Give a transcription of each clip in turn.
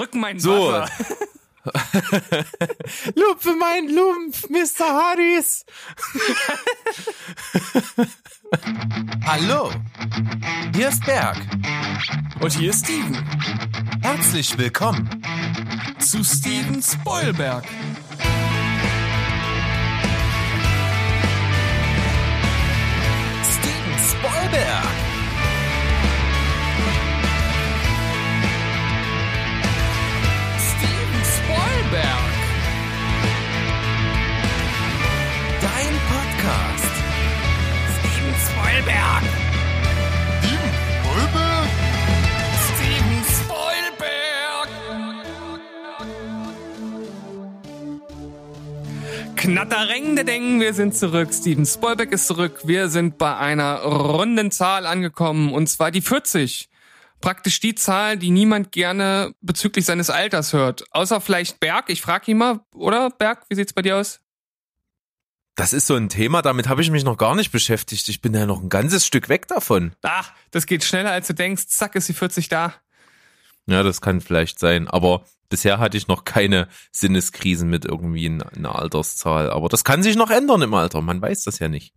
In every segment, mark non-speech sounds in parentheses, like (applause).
Drück mein So. Wasser. (laughs) Lupfe mein Lumpf, Mr. Harris. Hallo, hier ist Berg. Und hier ist Steven. Herzlich willkommen. Zu Steven Spoilberg. Steven Spoilberg. Spoilberg. Dein Podcast. Steven Spoilberg. Steven Spoilberg? Steven Spoilberg. Knattereng de Deng, wir sind zurück. Steven Spoilberg ist zurück. Wir sind bei einer runden Zahl angekommen und zwar die 40. Praktisch die Zahl, die niemand gerne bezüglich seines Alters hört. Außer vielleicht Berg. Ich frage ihn mal, oder Berg, wie sieht's bei dir aus? Das ist so ein Thema, damit habe ich mich noch gar nicht beschäftigt. Ich bin ja noch ein ganzes Stück weg davon. Ach, das geht schneller als du denkst. Zack, ist die 40 da. Ja, das kann vielleicht sein. Aber bisher hatte ich noch keine Sinneskrisen mit irgendwie einer einer Alterszahl. Aber das kann sich noch ändern im Alter. Man weiß das ja nicht.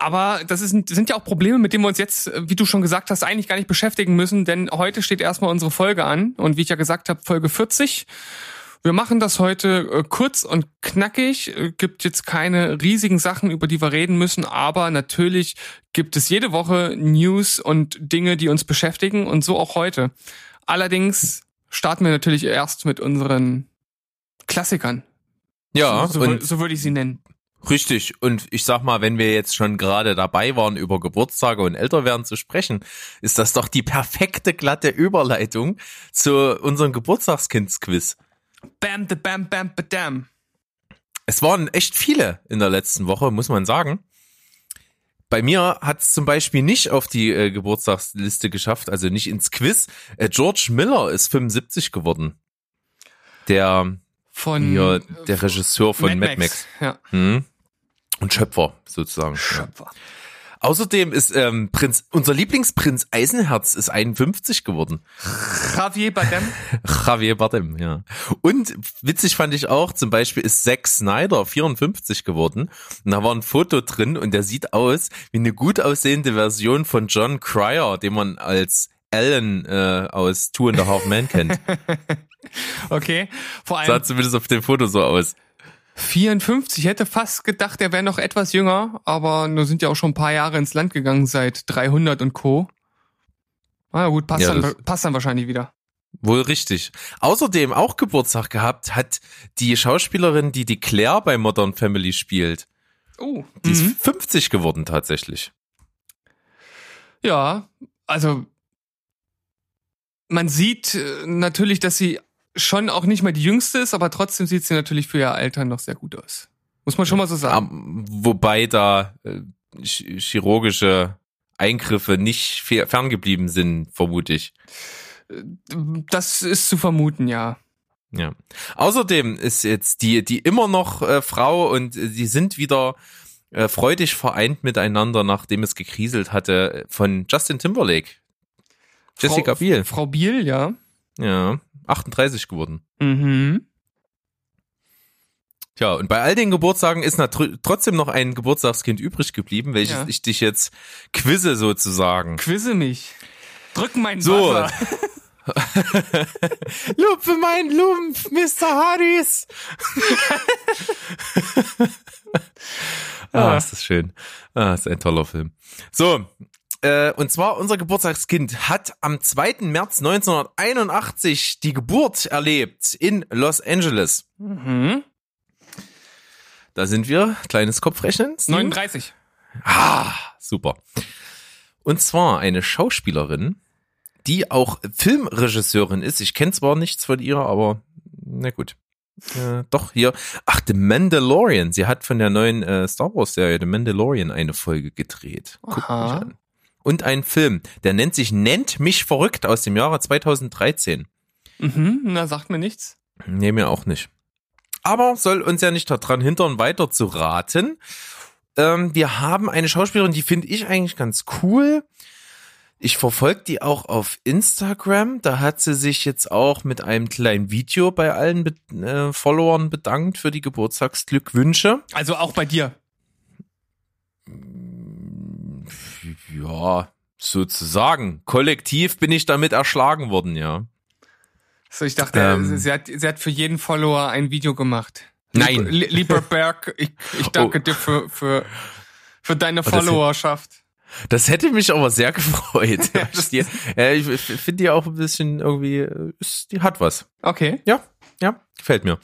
Aber das ist, sind ja auch Probleme, mit denen wir uns jetzt, äh, wie du schon gesagt hast, eigentlich gar nicht beschäftigen müssen, denn heute steht erstmal unsere Folge an. Und wie ich ja gesagt habe, Folge 40. Wir machen das heute äh, kurz und knackig. Äh, Gibt jetzt keine riesigen Sachen, über die wir reden müssen, aber natürlich gibt es jede Woche News und Dinge, die uns beschäftigen und so auch heute. Allerdings starten wir natürlich erst mit unseren Klassikern. Ja, so, so, so würde ich sie nennen. Richtig. Und ich sag mal, wenn wir jetzt schon gerade dabei waren, über Geburtstage und Älterwerden zu sprechen, ist das doch die perfekte glatte Überleitung zu unserem Geburtstagskindsquiz. Bam, de bam, bam, badam. Es waren echt viele in der letzten Woche, muss man sagen. Bei mir hat es zum Beispiel nicht auf die äh, Geburtstagsliste geschafft, also nicht ins Quiz. Äh, George Miller ist 75 geworden. Der, Von hier, der Regisseur von Mad Mad Max. Ja. Hm? Und Schöpfer, sozusagen. Ja. Schöpfer. Außerdem ist ähm, Prinz, unser Lieblingsprinz Eisenherz ist 51 geworden. Javier Bardem. (laughs) Javier Bardem, ja. Und witzig fand ich auch, zum Beispiel ist Zack Snyder 54 geworden. Und da war ein Foto drin und der sieht aus wie eine gut aussehende Version von John Cryer, den man als Alan äh, aus Two and a Half Men kennt. (laughs) Okay. Vor Sah allem zumindest auf dem Foto so aus. 54. Ich hätte fast gedacht, er wäre noch etwas jünger, aber nur sind ja auch schon ein paar Jahre ins Land gegangen seit 300 und Co. Ah gut, passt, Ja, dann, passt dann wahrscheinlich wieder. Wohl richtig. Außerdem auch Geburtstag gehabt hat die Schauspielerin, die die Claire bei Modern Family spielt. Oh. Die mhm. ist 50 geworden tatsächlich. Ja, also man sieht äh, natürlich, dass sie schon auch nicht mehr die jüngste ist, aber trotzdem sieht sie natürlich für ihr Alter noch sehr gut aus. Muss man schon mal so sagen. Wobei da äh, ch- chirurgische Eingriffe nicht fe- ferngeblieben sind, vermute ich. Das ist zu vermuten, ja. Ja. Außerdem ist jetzt die, die immer noch äh, Frau und äh, die sind wieder äh, freudig vereint miteinander, nachdem es gekriselt hatte, von Justin Timberlake. Jessica Frau, Biel. Frau Biel, ja. Ja, 38 geworden. Mhm. Tja, und bei all den Geburtstagen ist trotzdem noch ein Geburtstagskind übrig geblieben, welches Ja. ich dich jetzt quizze sozusagen. Quizze mich. Drück (laughs) mein So. Wasser. Lupfe mein Lumpf, Mr. Harris. ah, ist das schön. Ah, ist ein toller Film. So, äh, und zwar unser Geburtstagskind hat am 2. März 1981 die Geburt erlebt in Los Angeles. Mhm. Da sind wir. Kleines Kopfrechnen. Steven? 39. Ah, super. Und zwar eine Schauspielerin, die auch Filmregisseurin ist. Ich kenne zwar nichts von ihr, aber na gut. Äh, doch, hier. Ach, The Mandalorian. Sie hat von der neuen äh, Star Wars-Serie The Mandalorian eine Folge gedreht. Guck mich Aha. an. Und ein Film, der nennt sich Nennt mich verrückt aus dem Jahre 2013. Mhm, na, sagt mir nichts. Nee, mir auch nicht. Aber soll uns ja nicht daran hindern, weiter zu raten. Ähm, wir haben eine Schauspielerin, die finde ich eigentlich ganz cool. Ich verfolge die auch auf Instagram. Da hat sie sich jetzt auch mit einem kleinen Video bei allen Be äh, Followern bedankt für die Geburtstagsglückwünsche. Also auch bei dir. Ja, sozusagen. Kollektiv bin ich damit erschlagen worden, ja. So, ich dachte, Ähm. sie, hat, sie hat für jeden Follower ein Video gemacht. Nein. Lieb- Lieber (laughs) Berg, ich, ich danke Oh. dir für, für, für deine Followerschaft. Das hätte mich aber sehr (laughs) gefreut. Die, (laughs) äh, ich finde die auch ein bisschen irgendwie, äh, ist, die hat was. Okay. Ja, ja, gefällt mir.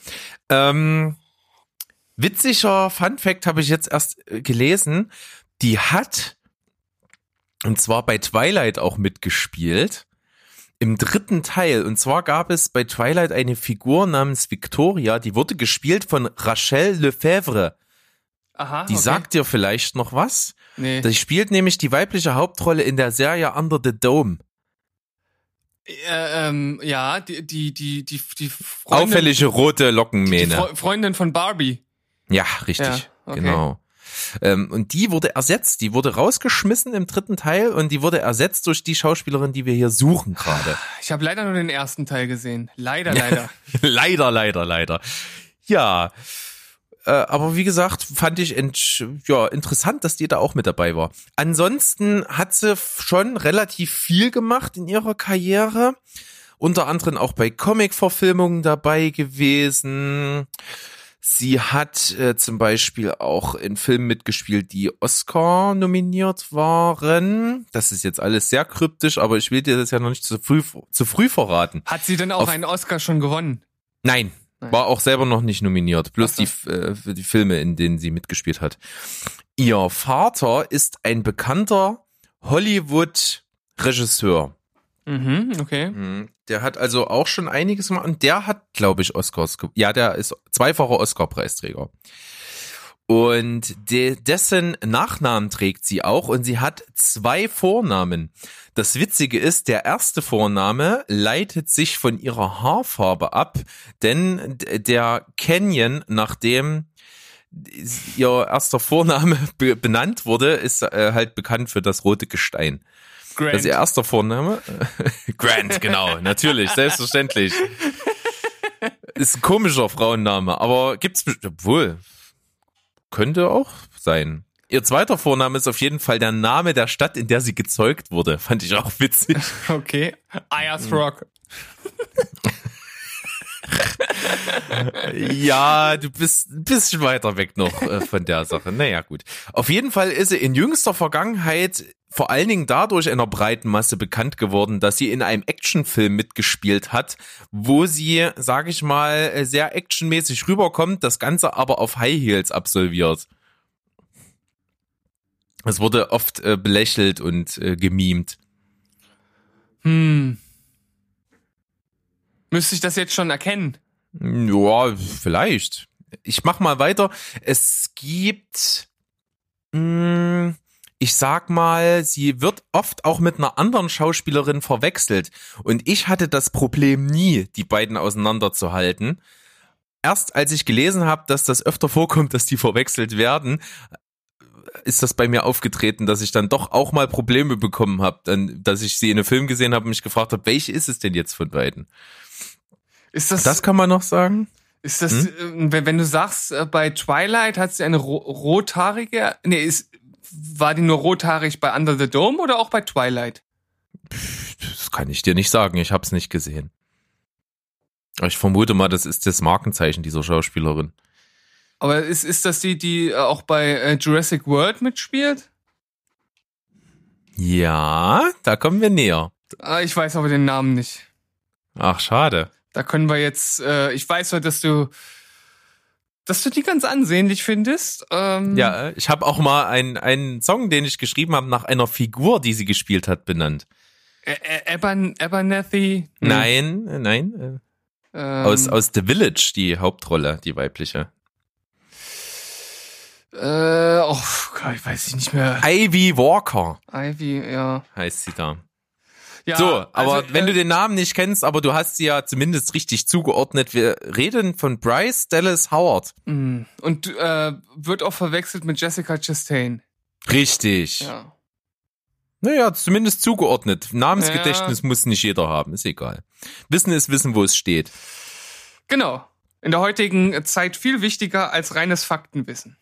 Ähm, witziger Fun Fact habe ich jetzt erst äh, gelesen. Die hat, und zwar bei Twilight auch mitgespielt. Im dritten Teil. Und zwar gab es bei Twilight eine Figur namens Victoria, die wurde gespielt von Rachel Lefebvre. Aha. Die okay. sagt dir vielleicht noch was. Nee. Die spielt nämlich die weibliche Hauptrolle in der Serie Under the Dome. Äh, ähm, ja, die, die, die, die, die Freundin, Auffällige rote die Lockenmähne. Fre Freundin von Barbie. Ja, richtig. Ja, okay. Genau. Ähm, und die wurde ersetzt, die wurde rausgeschmissen im dritten Teil und die wurde ersetzt durch die Schauspielerin, die wir hier suchen gerade. Ich habe leider nur den ersten Teil gesehen. Leider, leider. (laughs) leider, leider, leider. Ja. Äh, aber wie gesagt, fand ich ja, interessant, dass die da auch mit dabei war. Ansonsten hat sie schon relativ viel gemacht in ihrer Karriere. Unter anderem auch bei Comic-Verfilmungen dabei gewesen. Sie hat äh, zum Beispiel auch in Filmen mitgespielt, die Oscar nominiert waren. Das ist jetzt alles sehr kryptisch, aber ich will dir das ja noch nicht zu früh, zu früh verraten. Hat sie denn auch Auf- einen Oscar schon gewonnen? Nein, Nein. war auch selber noch nicht nominiert. Bloß so. die, äh, für die Filme, in denen sie mitgespielt hat. Ihr Vater ist ein bekannter Hollywood-Regisseur. Mhm, okay. Mhm. Der hat also auch schon einiges gemacht und der hat, glaube ich, Oscars. Ja, der ist zweifacher Oscar-Preisträger. Und de dessen Nachnamen trägt sie auch und sie hat zwei Vornamen. Das Witzige ist, der erste Vorname leitet sich von ihrer Haarfarbe ab, denn der Canyon, nachdem ihr erster Vorname be benannt wurde, ist äh, halt bekannt für das rote Gestein. Grant. Das ist ihr erster Vorname. (laughs) Grant, genau, natürlich, selbstverständlich. Ist ein komischer Frauenname, aber gibt's wohl. Könnte auch sein. Ihr zweiter Vorname ist auf jeden Fall der Name der Stadt, in der sie gezeugt wurde. Fand ich auch witzig. (laughs) okay. Ayers Hm. Rock. Ja, du bist ein bisschen weiter weg noch äh, von der Sache. Naja, gut. Auf jeden Fall ist sie in jüngster Vergangenheit vor allen Dingen dadurch einer breiten Masse bekannt geworden, dass sie in einem Actionfilm mitgespielt hat, wo sie, sag ich mal, äh, sehr actionmäßig rüberkommt, das Ganze aber auf High Heels absolviert. Es wurde oft äh, belächelt und äh, gemimt. Hm. Müsste ich das jetzt schon erkennen? Ja, vielleicht. Ich mach mal weiter. Es gibt, mh, ich sag mal, sie wird oft auch mit einer anderen Schauspielerin verwechselt. Und ich hatte das Problem nie, die beiden auseinanderzuhalten. Erst als ich gelesen habe, dass das öfter vorkommt, dass die verwechselt werden, ist das bei mir aufgetreten, dass ich dann doch auch mal Probleme bekommen habe, dass ich sie in einem Film gesehen habe und mich gefragt habe, welche ist es denn jetzt von beiden? Ist das, Das kann man noch sagen. ist das, Hm? äh, wenn, wenn du sagst, äh, bei Twilight hat sie eine ro rothaarige, nee, ist, war die nur rothaarig bei Under the Dome oder auch bei Twilight? Das kann ich dir nicht sagen, ich hab's nicht gesehen. Ich vermute mal, das ist das Markenzeichen dieser Schauspielerin. Aber ist, ist das die, die äh, auch bei äh, Jurassic World mitspielt? Ja, da kommen wir näher. Ah, ich weiß aber den Namen nicht. Ach, schade. Da können wir jetzt, äh, ich weiß nur, dass du, dass du die ganz ansehnlich findest. Ähm, Ja, ich habe auch mal einen, einen Song, den ich geschrieben habe, nach einer Figur, die sie gespielt hat, benannt. Ä- Ä- Abern, Abernathy? Hm, Nein, äh, nein. Äh, ähm, aus, aus The Village, die Hauptrolle, die weibliche. Äh, oh Gott, ich weiß nicht mehr. Ivy Walker Ivy, ja. heißt sie da. Ja so, aber also, wenn äh, du den Namen nicht kennst, aber du hast sie ja zumindest richtig zugeordnet, wir reden von Bryce Dallas Howard. mh. Und äh, wird auch verwechselt mit Jessica Chastain. Richtig. Ja. Naja, zumindest zugeordnet. Namensgedächtnis ja. muss nicht jeder haben, ist egal. Wissen ist Wissen, wo es steht. Genau. In der heutigen Zeit viel wichtiger als reines Faktenwissen.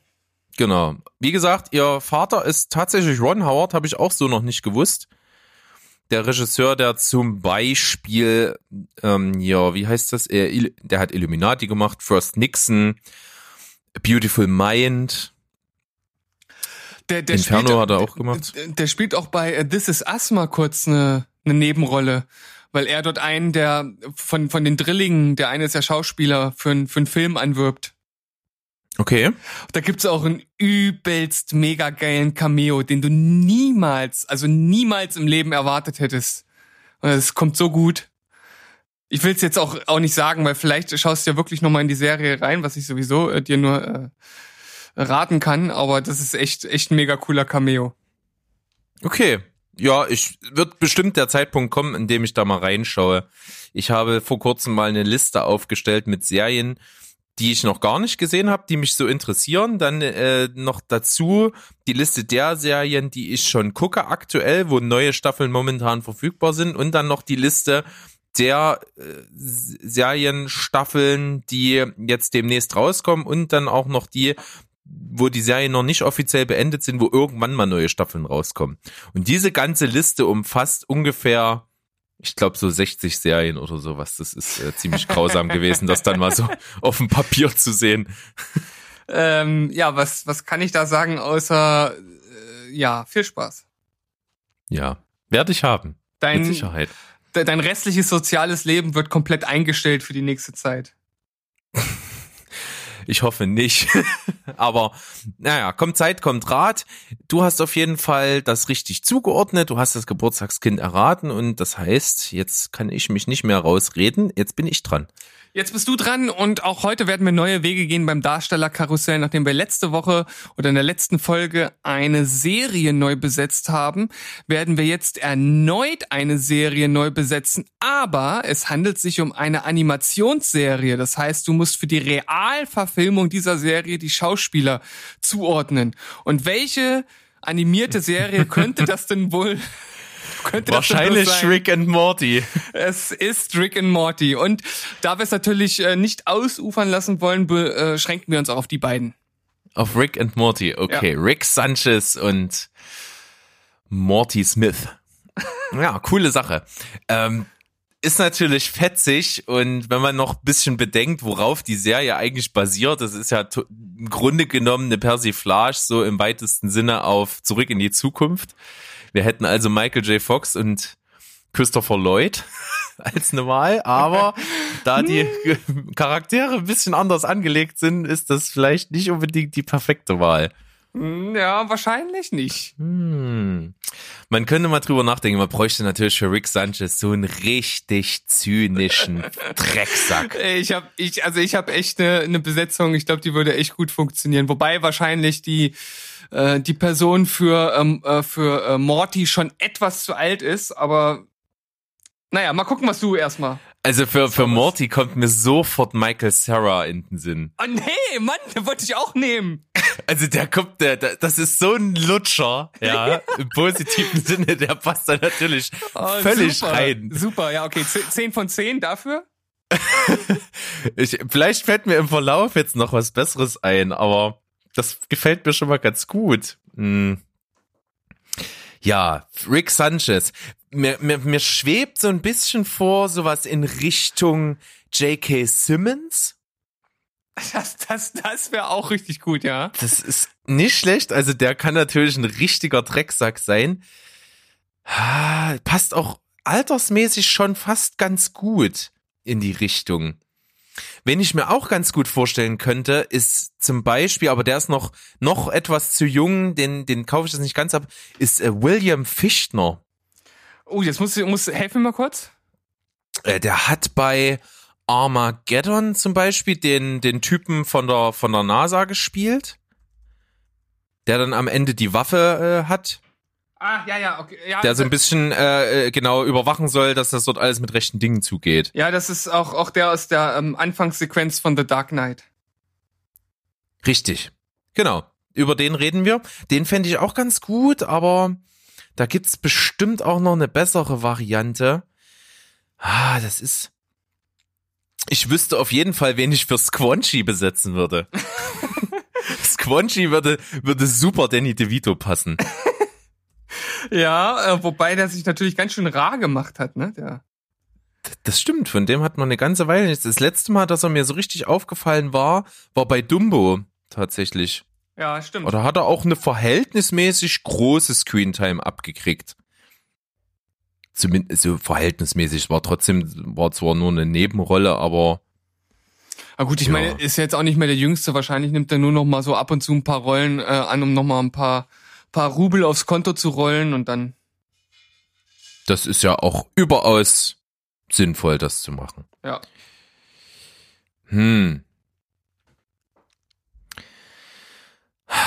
Genau. Wie gesagt, ihr Vater ist tatsächlich Ron Howard, habe ich auch so noch nicht gewusst. Der Regisseur, der zum Beispiel, ähm, ja, wie heißt das? Er, der hat Illuminati gemacht, First Nixon, Beautiful Mind. Der, der Inferno spielt, hat er auch gemacht. Der, der spielt auch bei äh, This Is Us mal kurz eine, eine Nebenrolle weil er dort einen der von von den Drillingen, der eine ist ja Schauspieler für, für einen Film anwirbt. Okay. Da gibt's auch einen übelst mega geilen Cameo, den du niemals, also niemals im Leben erwartet hättest. Und es kommt so gut. Ich will's jetzt auch auch nicht sagen, weil vielleicht schaust du ja wirklich noch mal in die Serie rein, was ich sowieso äh, dir nur äh, raten kann, aber das ist echt echt ein mega cooler Cameo. Okay, ja, ich wird bestimmt der Zeitpunkt kommen, in dem ich da mal reinschaue. Ich habe vor kurzem mal eine Liste aufgestellt mit Serien, die ich noch gar nicht gesehen habe, die mich so interessieren. Dann äh, noch dazu die Liste der Serien, die ich schon gucke aktuell, wo neue Staffeln momentan verfügbar sind. Und dann noch die Liste der äh, Serienstaffeln, die jetzt demnächst rauskommen. Und dann auch noch die, wo die Serien noch nicht offiziell beendet sind, wo irgendwann mal neue Staffeln rauskommen. Und diese ganze Liste umfasst ungefähr, ich glaube, so 60 Serien oder sowas. Das ist äh, ziemlich grausam gewesen, das dann mal so (laughs) auf dem Papier zu sehen. Ähm, ja, was, was kann ich da sagen, außer äh, ja, viel Spaß. Ja, werde ich haben. Dein, mit Sicherheit. Dein restliches soziales Leben wird komplett eingestellt für die nächste Zeit. (laughs) Ich hoffe nicht. (laughs) Aber naja, kommt Zeit, kommt Rat. Du hast auf jeden Fall das richtig zugeordnet. Du hast das Geburtstagskind erraten und das heißt, jetzt kann ich mich nicht mehr rausreden. Jetzt bin ich dran. Jetzt bist du dran und auch heute werden wir neue Wege gehen beim Darstellerkarussell, nachdem wir letzte Woche oder in der letzten Folge eine Serie neu besetzt haben, werden wir jetzt erneut eine Serie neu besetzen, aber es handelt sich um eine Animationsserie. Das heißt, du musst für die Realverfilmung dieser Serie die Schauspieler zuordnen. Und welche animierte Serie (laughs) könnte das denn wohl könnte Wahrscheinlich das Rick and Morty. Es ist Rick and Morty. Und da wir es natürlich äh, nicht ausufern lassen wollen, beschränken wir uns auch auf die beiden. Auf Rick and Morty, okay. Ja. Rick Sanchez und Morty Smith. (laughs) Ja, coole Sache. Ähm, ist natürlich fetzig und wenn man noch ein bisschen bedenkt, worauf die Serie eigentlich basiert, das ist ja im Grunde genommen eine Persiflage so im weitesten Sinne auf Zurück in die Zukunft. Wir hätten also Michael J. Fox und Christopher Lloyd (laughs) als eine Wahl, aber da die (laughs) Charaktere ein bisschen anders angelegt sind, ist das vielleicht nicht unbedingt die perfekte Wahl. Hm, ja, wahrscheinlich nicht. Hm. Man könnte mal drüber nachdenken, man bräuchte natürlich für Rick Sanchez so einen richtig zynischen (laughs) Drecksack. Ich habe ich also ich habe echt eine, eine Besetzung, ich glaube, die würde echt gut funktionieren, wobei wahrscheinlich die äh, die Person für, ähm, äh, für äh, Morty schon etwas zu alt ist, aber naja, mal gucken, was du erstmal. Also für, für Morty kommt mir sofort Michael Sarah in den Sinn. Oh nee, Mann, den wollte ich auch nehmen. (laughs) Also der kommt, der, der das ist so ein Lutscher, ja, (laughs) im positiven Sinne, der passt da natürlich oh, völlig super, rein. Super, ja, okay, zehn von zehn dafür. (laughs) ich, vielleicht fällt mir im Verlauf jetzt noch was Besseres ein, aber das gefällt mir schon mal ganz gut. Hm. Ja, Rick Sanchez. Mir, mir, mir schwebt so ein bisschen vor, sowas in Richtung J.K. Simmons. Das, das, das wäre auch richtig gut, ja. Das ist nicht schlecht. Also der kann natürlich ein richtiger Drecksack sein. Passt auch altersmäßig schon fast ganz gut in die Richtung. Wen ich mir auch ganz gut vorstellen könnte, ist zum Beispiel, aber der ist noch, noch etwas zu jung, den, den kaufe ich das nicht ganz ab, ist äh, William Fichtner. Oh, jetzt muss, muss helfen mal kurz. Äh, der hat bei Armageddon zum Beispiel den, den Typen von der, von der NASA gespielt, der dann am Ende die Waffe äh, hat. Ah, ja, ja, okay. Ja, der so ein bisschen äh, äh, genau überwachen soll, dass das dort alles mit rechten Dingen zugeht. Ja, das ist auch, auch der aus der ähm, Anfangssequenz von The Dark Knight. Richtig. Genau. Über den reden wir. Den fände ich auch ganz gut, aber Da gibt's bestimmt auch noch eine bessere Variante. Ah, das ist. Ich wüsste auf jeden Fall, wen ich für Squanchy besetzen würde. (laughs) Squanchy würde, würde super Danny DeVito passen. (laughs) Ja, äh, wobei der sich natürlich ganz schön rar gemacht hat, ne? Der. Das stimmt, von dem hat man eine ganze Weile nichts. Das letzte Mal, dass er mir so richtig aufgefallen war, war bei Dumbo tatsächlich. Ja, stimmt. Oder hat er auch eine verhältnismäßig große Screentime abgekriegt? Zumindest so verhältnismäßig. War trotzdem, war zwar nur eine Nebenrolle, aber. Aber gut, ich Ja. meine, ist jetzt auch nicht mehr der Jüngste. Wahrscheinlich nimmt er nur noch mal so ab und zu ein paar Rollen äh, an, um noch mal ein paar, paar Rubel aufs Konto zu rollen und dann. Das ist ja auch überaus sinnvoll, das zu machen. Ja. Hm.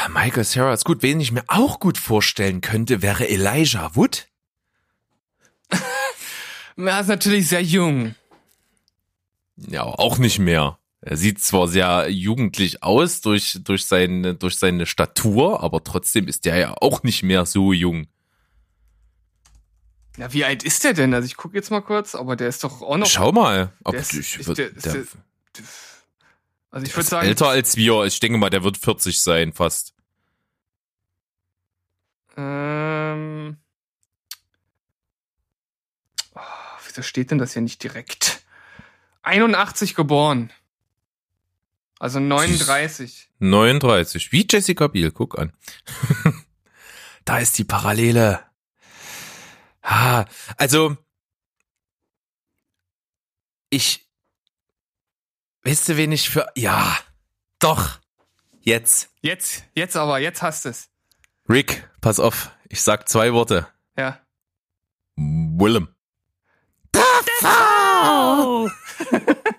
Michael Sarah ist gut. Wen ich mir auch gut vorstellen könnte, wäre Elijah Wood. (laughs) Er ist natürlich sehr jung. Ja, auch nicht mehr. Er sieht zwar sehr jugendlich aus durch, durch, seine, durch seine Statur, aber trotzdem ist der ja auch nicht mehr so jung. Ja, wie alt ist der denn? Also ich gucke jetzt mal kurz, aber der ist doch auch noch. Schau mal. Ob Der ist- ich, ist der- ist der, der- also ich würde sagen. älter als wir. Ich denke mal, der wird 40 sein, fast. Ähm, oh, wieso steht denn das hier nicht direkt? 81 geboren. Also 39. 39. Wie Jessica Biel, guck an. (laughs) da ist die Parallele. Ah, also, ich, weißt du, wen ich für, ja, doch, jetzt. Jetzt, jetzt aber, jetzt hast es. Rick, pass auf, ich sag zwei Worte. Ja. Willem. (laughs)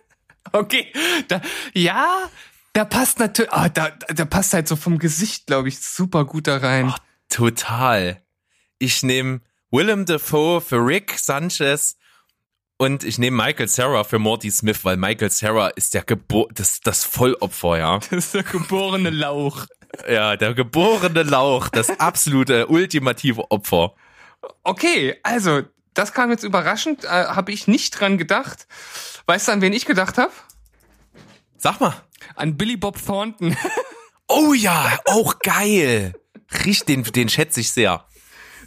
(laughs) Okay, da, ja, da passt natürlich, ah, da, da passt halt so vom Gesicht, glaube ich, super gut da rein. Total. Ich nehme Willem Dafoe für Rick Sanchez und ich nehme Michael Sarah für Morty Smith, weil Michael Sarah ist der Gebor das, das Vollopfer, ja. (laughs) Das ist der geborene Lauch. Ja, der geborene Lauch, das absolute ultimative Opfer. Okay, also, das kam jetzt überraschend, äh, habe ich nicht dran gedacht. Weißt du, an wen ich gedacht habe? Sag mal. An Billy Bob Thornton. (laughs) Oh ja, auch geil. Richtig, den, den schätze ich sehr.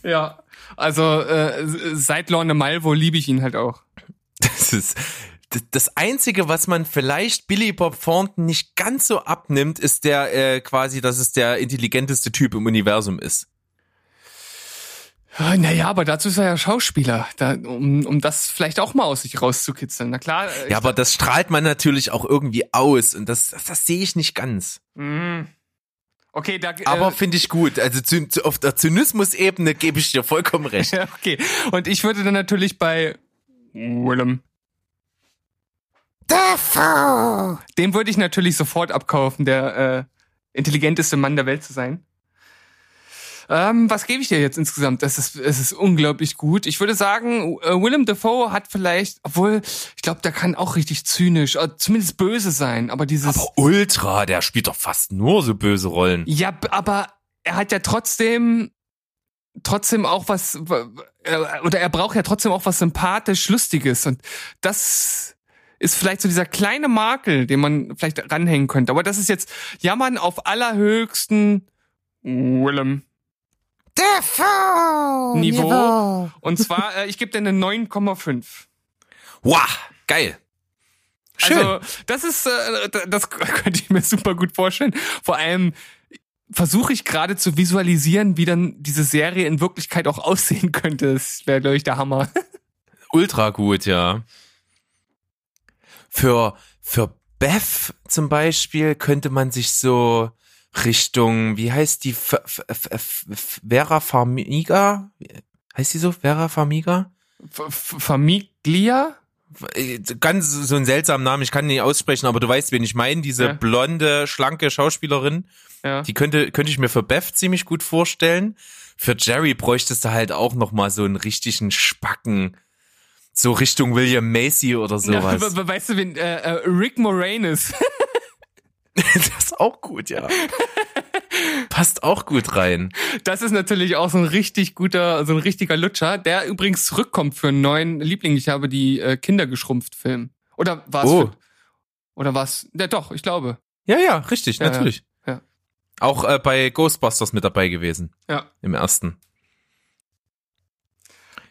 ja, also äh, seit Lorne Malvo liebe ich ihn halt auch. Das ist das- einzige, was man vielleicht Billy Bob Thornton nicht ganz so abnimmt, ist der äh, quasi, dass es der intelligenteste Typ im Universum ist. Ja, Naja, aber dazu ist er ja Schauspieler, da, um, um das vielleicht auch mal aus sich rauszukitzeln. Na klar. äh, Ja, aber das strahlt man natürlich auch irgendwie aus und das, das, das sehe ich nicht ganz. Mm. Okay, da. Aber äh, finde ich gut. Also zu, zu, auf der Zynismus-Ebene gebe ich dir vollkommen (laughs) recht. ja, okay. Und ich würde dann natürlich bei Willem. Dem würde ich natürlich sofort abkaufen, der äh, intelligenteste Mann der Welt zu sein. Ähm, was gebe ich dir jetzt insgesamt? Das ist, es ist unglaublich gut. Ich würde sagen, äh, Willem Dafoe hat vielleicht, obwohl, ich glaube, der kann auch richtig zynisch, äh, zumindest böse sein, aber dieses. Aber Ultra, der spielt doch fast nur so böse Rollen. Ja, aber er hat ja trotzdem trotzdem auch was oder er braucht ja trotzdem auch was sympathisch lustiges und das ist vielleicht so dieser kleine Makel, den man vielleicht ranhängen könnte. Aber das ist jetzt Jammern auf allerhöchsten Willem Defoe! Niveau. Und zwar, äh, ich gebe dir eine 9,5. Wow, geil. Schön. Also, das ist, äh, das könnte ich mir super gut vorstellen. Vor allem versuche ich gerade zu visualisieren, wie dann diese Serie in Wirklichkeit auch aussehen könnte. Das wäre, glaube ich, der Hammer. (laughs) Ultra gut, ja. Für, für Beth zum Beispiel könnte man sich so Richtung, wie heißt die, F F F Vera Farmiga? Heißt die so? Vera Farmiga? F Famiglia? Äh, Ganz so ein seltsamer Name, ich kann ihn nicht aussprechen, aber du weißt, wen ich meine. Diese Ja. blonde, schlanke Schauspielerin. Ja. Die könnte, könnte ich mir für Beth ziemlich gut vorstellen. Für Jerry bräuchtest du halt auch noch mal so einen richtigen Spacken. So Richtung William Macy oder sowas. Ja, (laughs) we- we- weißt du, wen, äh, äh, Rick Moranis. (laughs) (laughs) das ist auch gut, ja. Passt auch gut rein. Das ist natürlich auch so ein richtig guter, so ein richtiger Lutscher, der übrigens zurückkommt für einen neuen Liebling. Ich habe die äh, Kinder geschrumpft Film. Oder was? Oh. Oder was? Ja, doch, ich glaube. Ja, ja, richtig, Ja, natürlich. ja. Auch äh, bei Ghostbusters mit dabei gewesen. Ja. Im ersten.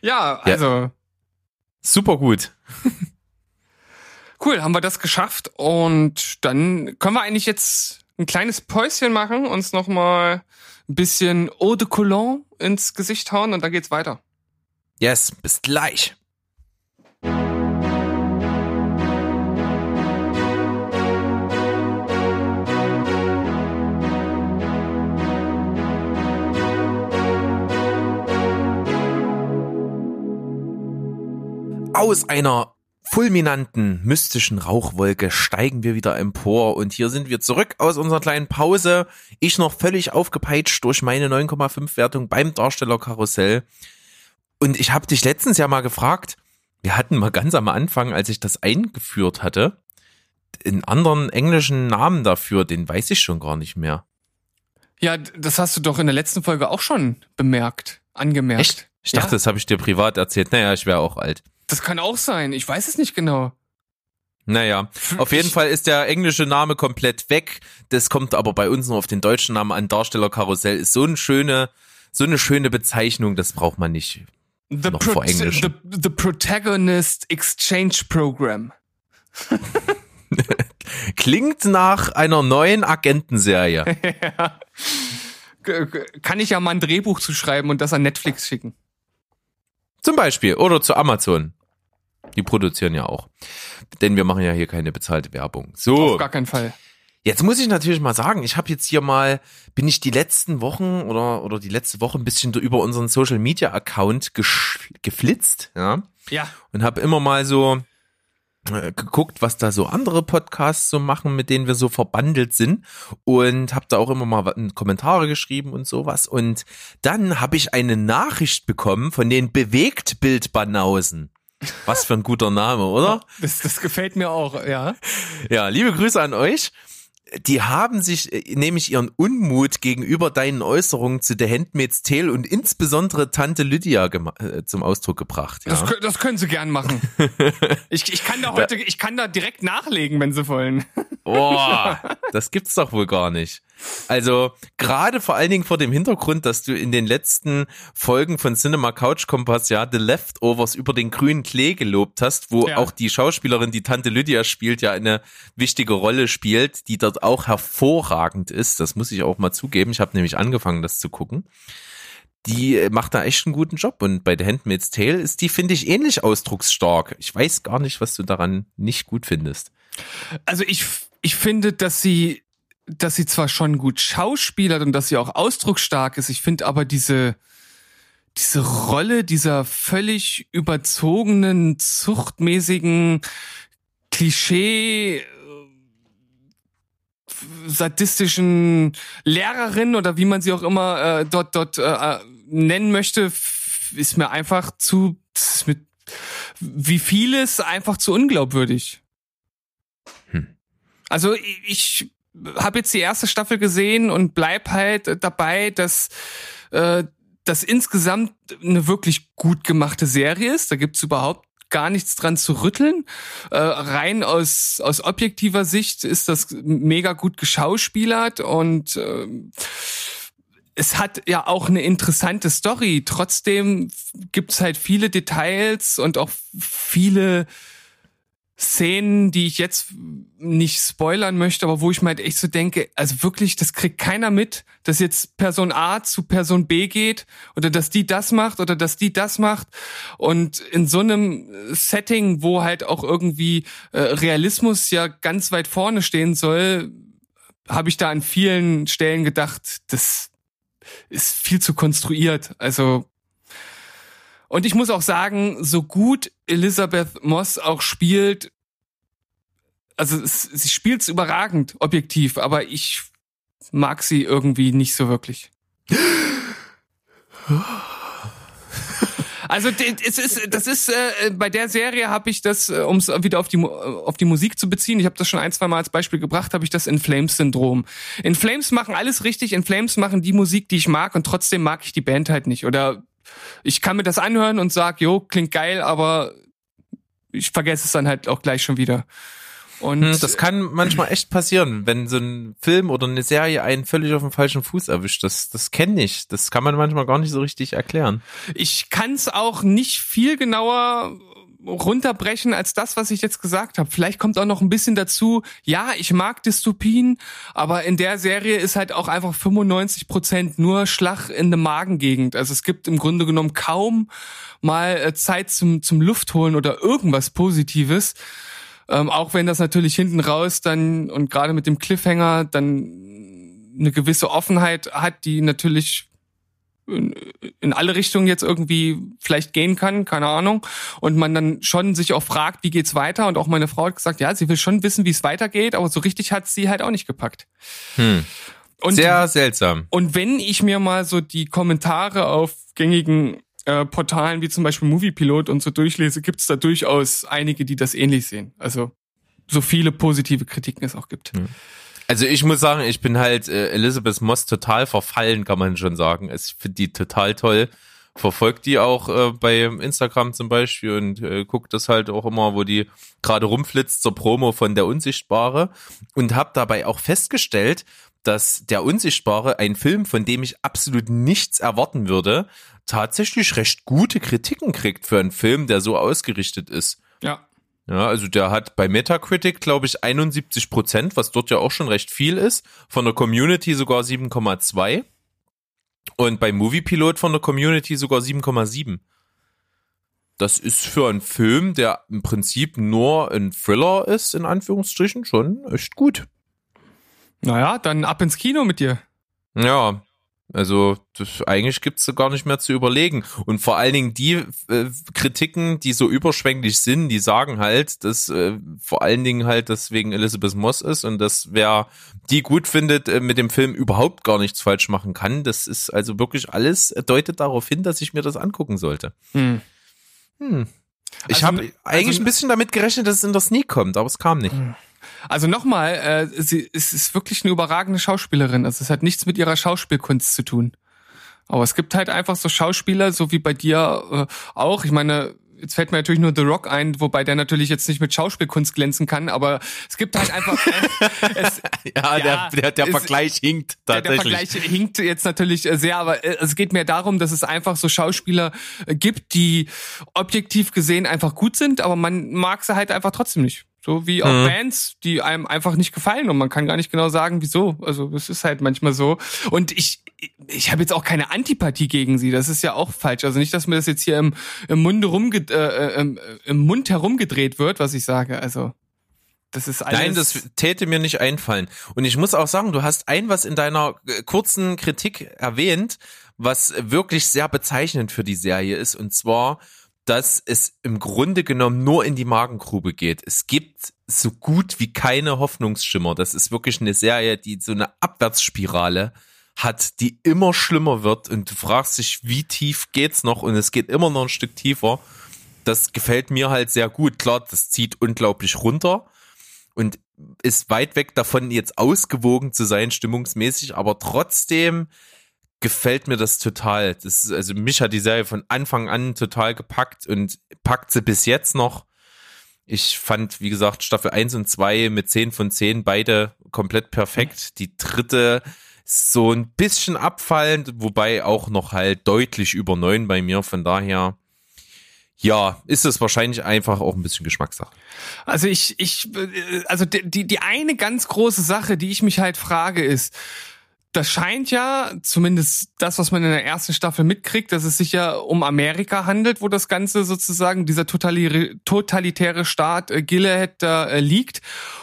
Ja, also Super gut. (laughs) cool, haben wir das geschafft und dann können wir eigentlich jetzt ein kleines Päuschen machen, uns noch mal ein bisschen Eau de Cologne ins Gesicht hauen und dann geht's weiter. Yes, bis gleich. Aus einer fulminanten, mystischen Rauchwolke steigen wir wieder empor und hier sind wir zurück aus unserer kleinen Pause. Ich noch völlig aufgepeitscht durch meine 9,5 Wertung beim Darstellerkarussell. Und ich habe dich letztens ja mal gefragt, wir hatten mal ganz am Anfang, als ich das eingeführt hatte, einen anderen englischen Namen dafür, den weiß ich schon gar nicht mehr. Ja, das hast du doch in der letzten Folge auch schon bemerkt, angemerkt. Echt? Ich dachte, ja, das habe ich dir privat erzählt. Naja, ich wäre auch alt. Das kann auch sein. Ich weiß es nicht genau. Naja, auf jeden Fall ist der englische Name komplett weg. Das kommt aber bei uns nur auf den deutschen Namen an. Darstellerkarussell ist so eine schöne, so eine schöne Bezeichnung, das braucht man nicht. The, Noch Pro vor Englisch. the, the Protagonist Exchange Program. (laughs) Klingt nach einer neuen Agentenserie. (laughs) ja. Kann ich ja mal ein Drehbuch zu schreiben und das an Netflix schicken. Zum Beispiel. Oder zu Amazon. Die produzieren ja auch. Denn wir machen ja hier keine bezahlte Werbung. So. Auf gar keinen Fall. Jetzt muss ich natürlich mal sagen, ich habe jetzt hier mal, bin ich die letzten Wochen oder, oder die letzte Woche ein bisschen über unseren Social Media Account geflitzt, ja. Ja. Und habe immer mal so äh, geguckt, was da so andere Podcasts so machen, mit denen wir so verbandelt sind und habe da auch immer mal Kommentare geschrieben und sowas und dann habe ich eine Nachricht bekommen von den Bewegtbildbanausen. Was für ein guter Name, oder? Das, das gefällt mir auch, ja. Ja, liebe Grüße an euch. Die haben sich äh, nämlich ihren Unmut gegenüber deinen Äußerungen zu The Handmaid's Tale und insbesondere Tante Lydia äh, zum Ausdruck gebracht. Ja. Das, das können sie gern machen. (laughs) Ich, ich kann da heute, ich kann da direkt nachlegen, wenn sie wollen. Boah, das gibt's doch wohl gar nicht. Also gerade vor allen Dingen vor dem Hintergrund, dass du in den letzten Folgen von Cinema Couch Kompass ja The Leftovers über den grünen Klee gelobt hast, wo Ja. auch die Schauspielerin, die Tante Lydia spielt, ja eine wichtige Rolle spielt, die dort auch hervorragend ist. Das muss ich auch mal zugeben. Ich habe nämlich angefangen, das zu gucken. Die äh, macht da echt einen guten Job und bei The Handmaid's Tale ist die, finde ich, ähnlich ausdrucksstark. Ich weiß gar nicht, was du daran nicht gut findest. Also ich, ich finde, dass sie, dass sie zwar schon gut schauspielert und dass sie auch ausdrucksstark ist. Ich finde aber diese, diese Rolle dieser völlig überzogenen, zuchtmäßigen Klischee, äh, sadistischen Lehrerin oder wie man sie auch immer äh, dort dort äh, nennen möchte, ist mir einfach zu mit wie vieles einfach zu unglaubwürdig. Also ich, habe jetzt die erste Staffel gesehen und bleib halt dabei, dass äh, das insgesamt eine wirklich gut gemachte Serie ist. Da gibt's überhaupt gar nichts dran zu rütteln. Äh, rein aus, aus objektiver Sicht ist das mega gut geschauspielert und ähm, es hat ja auch eine interessante Story. Trotzdem gibt's halt viele Details und auch viele Szenen, die ich jetzt nicht spoilern möchte, aber wo ich mir halt echt so denke, also wirklich, das kriegt keiner mit, dass jetzt Person A zu Person B geht oder dass die das macht oder dass die das macht. Und in so einem Setting, wo halt auch irgendwie äh, Realismus ja ganz weit vorne stehen soll, habe ich da an vielen Stellen gedacht, das ist viel zu konstruiert. Also und ich muss auch sagen, so gut Elisabeth Moss auch spielt, also es, sie spielt's überragend, objektiv, aber ich mag sie irgendwie nicht so wirklich. (laughs) Also es ist, das ist äh, bei der Serie habe ich das, äh, um es wieder auf die auf die Musik zu beziehen. Ich habe das schon ein, zwei Mal als Beispiel gebracht. Habe ich das in Flames Syndrom. In Flames machen alles richtig. In Flames machen die Musik, die ich mag, und trotzdem mag ich die Band halt nicht. Oder ich kann mir das anhören und sag, jo, klingt geil, aber ich vergesse es dann halt auch gleich schon wieder. Und hm, das kann manchmal echt passieren, wenn so ein Film oder eine Serie einen völlig auf dem falschen Fuß erwischt. Das, das kenne ich. Das kann man manchmal gar nicht so richtig erklären. Ich kann es auch nicht viel genauer runterbrechen als das, was ich jetzt gesagt habe. Vielleicht kommt auch noch ein bisschen dazu, ja, ich mag Dystopien, aber in der Serie ist halt auch einfach 95 Prozent nur Schlag in der Magengegend. Also es gibt im Grunde genommen kaum mal äh, Zeit zum, zum Luftholen oder irgendwas Positives. Ähm, auch wenn das natürlich hinten raus dann und gerade mit dem Cliffhanger dann eine gewisse Offenheit hat, die natürlich in, in alle Richtungen jetzt irgendwie vielleicht gehen kann, keine Ahnung. Und man dann schon sich auch fragt, wie geht's weiter? Und auch meine Frau hat gesagt, ja, sie will schon wissen, wie es weitergeht, aber so richtig hat sie halt auch nicht gepackt. Hm. Und, Sehr seltsam. Und wenn ich mir mal so die Kommentare auf gängigen äh, Portalen wie zum Beispiel Moviepilot und so durchlese, gibt es da durchaus einige, die das ähnlich sehen. Also so viele positive Kritiken es auch gibt. Also ich muss sagen, ich bin halt äh, Elizabeth Moss total verfallen, kann man schon sagen. Ich finde die total toll. Verfolgt die auch äh, bei Instagram zum Beispiel und äh, guckt das halt auch immer, wo die gerade rumflitzt zur Promo von der Unsichtbare und habe dabei auch festgestellt, dass der Unsichtbare, ein Film, von dem ich absolut nichts erwarten würde, tatsächlich recht gute Kritiken kriegt für einen Film, der so ausgerichtet ist. Ja. Ja, also der hat bei Metacritic, glaube ich, 71 Prozent, was dort ja auch schon recht viel ist. Von der Community sogar 7,2. Und bei Moviepilot von der Community sogar 7,7. Das ist für einen Film, der im Prinzip nur ein Thriller ist, in Anführungsstrichen, schon echt gut. Naja, dann ab ins Kino mit dir. Ja, also das, eigentlich gibt's da gar nicht mehr zu überlegen. Und vor allen Dingen die äh, Kritiken, die so überschwänglich sind, die sagen halt, dass äh, vor allen Dingen halt deswegen Elizabeth Moss ist und dass wer die gut findet, äh, mit dem Film überhaupt gar nichts falsch machen kann. Das ist also wirklich alles äh, deutet darauf hin, dass ich mir das angucken sollte. Hm. Hm. Ich also, habe eigentlich also, ein bisschen damit gerechnet, dass es in der Sneak kommt, aber es kam nicht. Hm. Also nochmal, äh, sie es ist wirklich eine überragende Schauspielerin. Also es hat nichts mit ihrer Schauspielkunst zu tun. Aber es gibt halt einfach so Schauspieler, so wie bei dir äh, auch. Ich meine, jetzt fällt mir natürlich nur The Rock ein, wobei der natürlich jetzt nicht mit Schauspielkunst glänzen kann, aber es gibt halt einfach. (laughs) es, ja, ja, der, der, der es, Vergleich hinkt tatsächlich. Der, der Vergleich hinkt jetzt natürlich sehr, aber äh, es geht mehr darum, dass es einfach so Schauspieler äh, gibt, die objektiv gesehen einfach gut sind, aber man mag sie halt einfach trotzdem nicht. So wie auch mhm. Bands, die einem einfach nicht gefallen und man kann gar nicht genau sagen, wieso. Also es ist halt manchmal so. Und ich, ich habe jetzt auch keine Antipathie gegen sie. Das ist ja auch falsch. Also nicht, dass mir das jetzt hier im, im Munde rumge äh, äh, im, im Mund herumgedreht wird, was ich sage. Also das ist alles. Nein, das täte mir nicht einfallen. Und ich muss auch sagen, du hast ein was in deiner äh, kurzen Kritik erwähnt, was wirklich sehr bezeichnend für die Serie ist. Und zwar dass es im Grunde genommen nur in die Magengrube geht. Es gibt so gut wie keine Hoffnungsschimmer. Das ist wirklich eine Serie, die so eine Abwärtsspirale hat, die immer schlimmer wird und du fragst dich, wie tief geht's noch und es geht immer noch ein Stück tiefer. Das gefällt mir halt sehr gut. Klar, das zieht unglaublich runter und ist weit weg davon, jetzt ausgewogen zu sein, stimmungsmäßig, aber trotzdem gefällt mir das total. Das ist, also mich hat die Serie von Anfang an total gepackt und packt sie bis jetzt noch. Ich fand, wie gesagt, Staffel 1 und 2 mit 10 von 10 beide komplett perfekt. Die dritte so ein bisschen abfallend, wobei auch noch halt deutlich über 9 bei mir. Von daher, ja, ist es wahrscheinlich einfach auch ein bisschen Geschmackssache. Also ich, ich, äh, also die, die eine ganz große Sache, die ich mich halt frage, ist, das scheint ja, zumindest das, was man in der ersten Staffel mitkriegt, dass es sich ja um Amerika handelt, wo das Ganze sozusagen, dieser totalitäre Staat äh, Gilead da äh, liegt.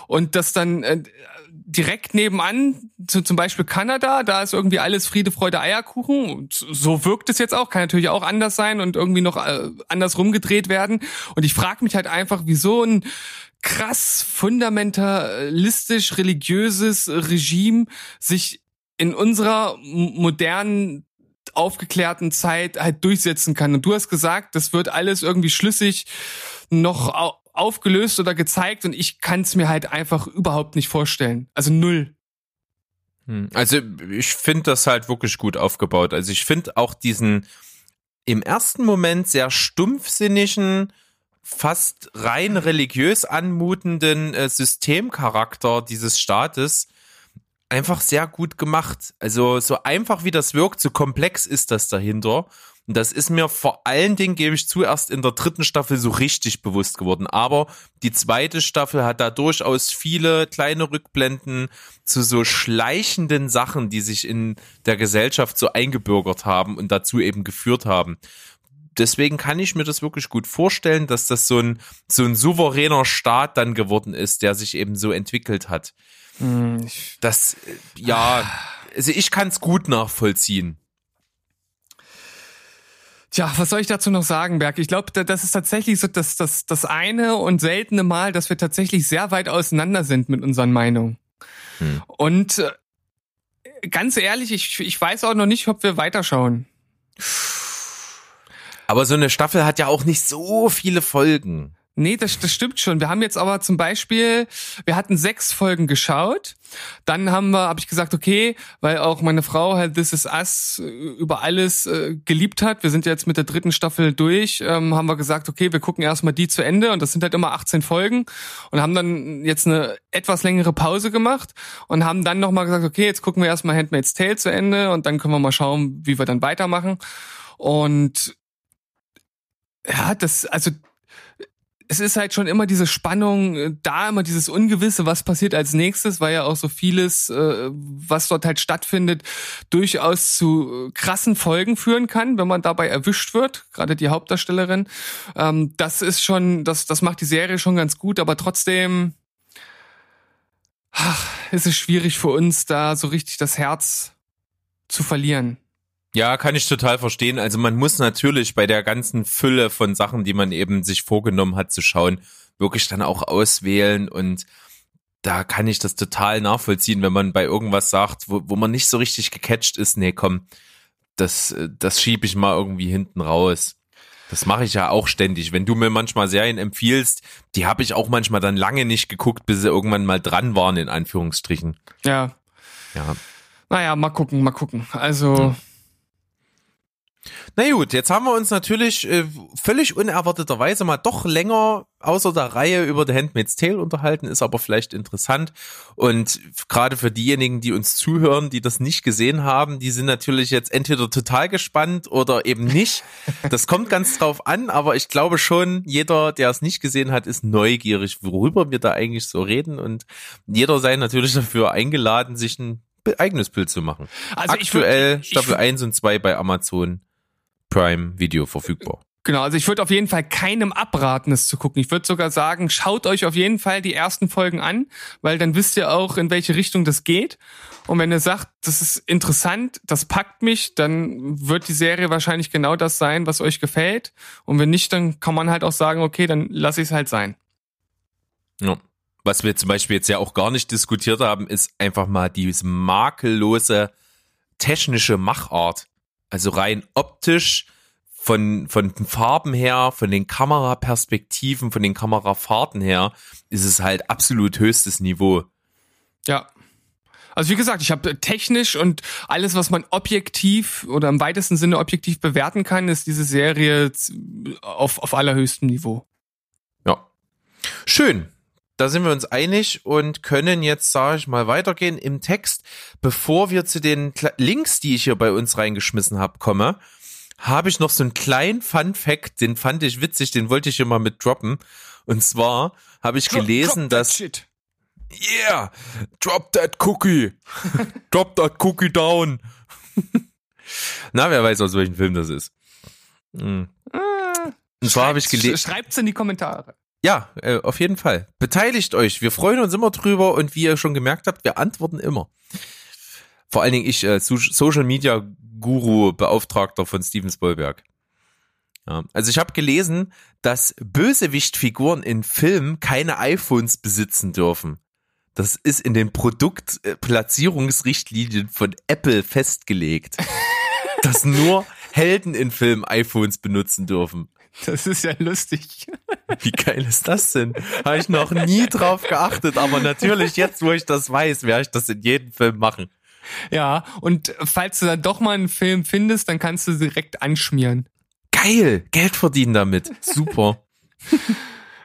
Und das dann äh, direkt nebenan, zu, zum Beispiel Kanada, da ist irgendwie alles Friede, Freude, Eierkuchen. Und so wirkt es jetzt auch, kann natürlich auch anders sein und irgendwie noch äh, anders rumgedreht werden. Und ich frage mich halt einfach, wieso ein krass fundamentalistisch religiöses Regime sich in unserer modernen aufgeklärten Zeit halt durchsetzen kann. Und du hast gesagt, das wird alles irgendwie schlüssig noch aufgelöst oder gezeigt und ich kann es mir halt einfach überhaupt nicht vorstellen. Also null. Hm, also ich finde das halt wirklich gut aufgebaut. Also ich finde auch diesen im ersten Moment sehr stumpfsinnigen, fast rein religiös anmutenden äh, Systemcharakter dieses Staates einfach sehr gut gemacht. Also so einfach wie das wirkt, so komplex ist das dahinter. Und das ist mir vor allen Dingen, gebe ich zuerst in der dritten Staffel so richtig bewusst geworden. Aber die zweite Staffel hat da durchaus viele kleine Rückblenden zu so schleichenden Sachen, die sich in der Gesellschaft so eingebürgert haben und dazu eben geführt haben. Deswegen kann ich mir das wirklich gut vorstellen, dass das so ein, so ein souveräner Staat dann geworden ist, der sich eben so entwickelt hat. Hm, das, ja, also ich kann es gut nachvollziehen. Tja, was soll ich dazu noch sagen, Berg? Ich glaube, das ist tatsächlich so das, das, das eine und seltene Mal, dass wir tatsächlich sehr weit auseinander sind mit unseren Meinungen. Hm. Und äh, ganz ehrlich, ich, ich weiß auch noch nicht, ob wir weiterschauen. Aber so eine Staffel hat ja auch nicht so viele Folgen. Nee, das, das stimmt schon. Wir haben jetzt aber zum Beispiel, wir hatten sechs Folgen geschaut. Dann haben wir, habe ich gesagt, okay, weil auch meine Frau halt This Is Us äh, über alles äh, geliebt hat. Wir sind jetzt mit der dritten Staffel durch. Ähm, haben wir gesagt, okay, wir gucken erstmal die zu Ende und das sind halt immer 18 Folgen und haben dann jetzt eine etwas längere Pause gemacht und haben dann nochmal gesagt, okay, jetzt gucken wir erstmal Handmaid's Tale zu Ende und dann können wir mal schauen, wie wir dann weitermachen. Und ja, das, also es ist halt schon immer diese Spannung äh, da, immer dieses Ungewisse, was passiert als nächstes, weil ja auch so vieles, äh, was dort halt stattfindet, durchaus zu äh, krassen Folgen führen kann, wenn man dabei erwischt wird, gerade die Hauptdarstellerin. Ähm, das ist schon, das, das macht die Serie schon ganz gut, aber trotzdem ach, ist es schwierig für uns, da so richtig das Herz zu verlieren. Ja, kann ich total verstehen. Also man muss natürlich bei der ganzen Fülle von Sachen, die man eben sich vorgenommen hat zu schauen, wirklich dann auch auswählen und da kann ich das total nachvollziehen, wenn man bei irgendwas sagt, wo, wo man nicht so richtig gecatcht ist, nee, komm, das, das schiebe ich mal irgendwie hinten raus. Das mache ich ja auch ständig. Wenn du mir manchmal Serien empfiehlst, die habe ich auch manchmal dann lange nicht geguckt, bis sie irgendwann mal dran waren, in Anführungsstrichen. Ja. Ja. Naja, mal gucken, mal gucken. Also. Hm na gut, jetzt haben wir uns natürlich äh, völlig unerwarteterweise mal doch länger außer der Reihe über The Handmaid's Tale unterhalten, ist aber vielleicht interessant. Und gerade für diejenigen, die uns zuhören, die das nicht gesehen haben, die sind natürlich jetzt entweder total gespannt oder eben nicht. (laughs) Das kommt ganz drauf an, aber ich glaube schon, jeder, der es nicht gesehen hat, ist neugierig, worüber wir da eigentlich so reden. Und jeder sei natürlich dafür eingeladen, sich ein eigenes Bild zu machen. Also Aktuell ich, Staffel ich, 1 und 2 bei Amazon Prime Video verfügbar. Genau, also ich würde auf jeden Fall keinem abraten, es zu gucken. Ich würde sogar sagen, schaut euch auf jeden Fall die ersten Folgen an, weil dann wisst ihr auch, in welche Richtung das geht. Und wenn ihr sagt, das ist interessant, das packt mich, dann wird die Serie wahrscheinlich genau das sein, was euch gefällt. Und wenn nicht, dann kann man halt auch sagen, okay, dann lasse ich es halt sein. Ja. Was wir zum Beispiel jetzt ja auch gar nicht diskutiert haben, ist einfach mal diese makellose technische Machart also rein optisch, von, von den Farben her, von den Kameraperspektiven, von den Kamerafahrten her, ist es halt absolut höchstes Niveau. Ja. Also wie gesagt, ich habe technisch und alles, was man objektiv oder im weitesten Sinne objektiv bewerten kann, ist diese Serie auf, auf allerhöchstem Niveau. Ja. Schön da sind wir uns einig und können jetzt, sage ich mal, weitergehen im Text. Bevor wir zu den Links, die ich hier bei uns reingeschmissen habe, komme, habe ich noch so einen kleinen Fun Fact, den fand ich witzig, den wollte ich hier mal mit droppen. Und zwar habe ich gelesen, drop, dass Yeah, drop that cookie. (laughs) drop that cookie down. (laughs) Na, wer weiß, aus welchem Film das ist. Mhm. Und zwar habe ich gelesen. Schreibt's in die Kommentare. Ja, äh, auf jeden Fall. Beteiligt euch. Wir freuen uns immer drüber und wie ihr schon gemerkt habt, wir antworten immer. Vor allen Dingen ich, äh, Social Media Guru, Beauftragter von Steven Spielberg. Ja, also ich habe gelesen, dass Bösewichtfiguren in Filmen keine iPhones besitzen dürfen. Das ist in den Produktplatzierungsrichtlinien von Apple festgelegt. (laughs) dass nur Helden in Filmen iPhones benutzen dürfen. (laughs) Das ist ja lustig. Wie geil ist das denn? Habe ich noch nie drauf geachtet, aber natürlich jetzt, wo ich das weiß, werde ich das in jedem Film machen. Ja, und falls du dann doch mal einen Film findest, dann kannst du direkt anschmieren. Geil, Geld verdienen damit. Super.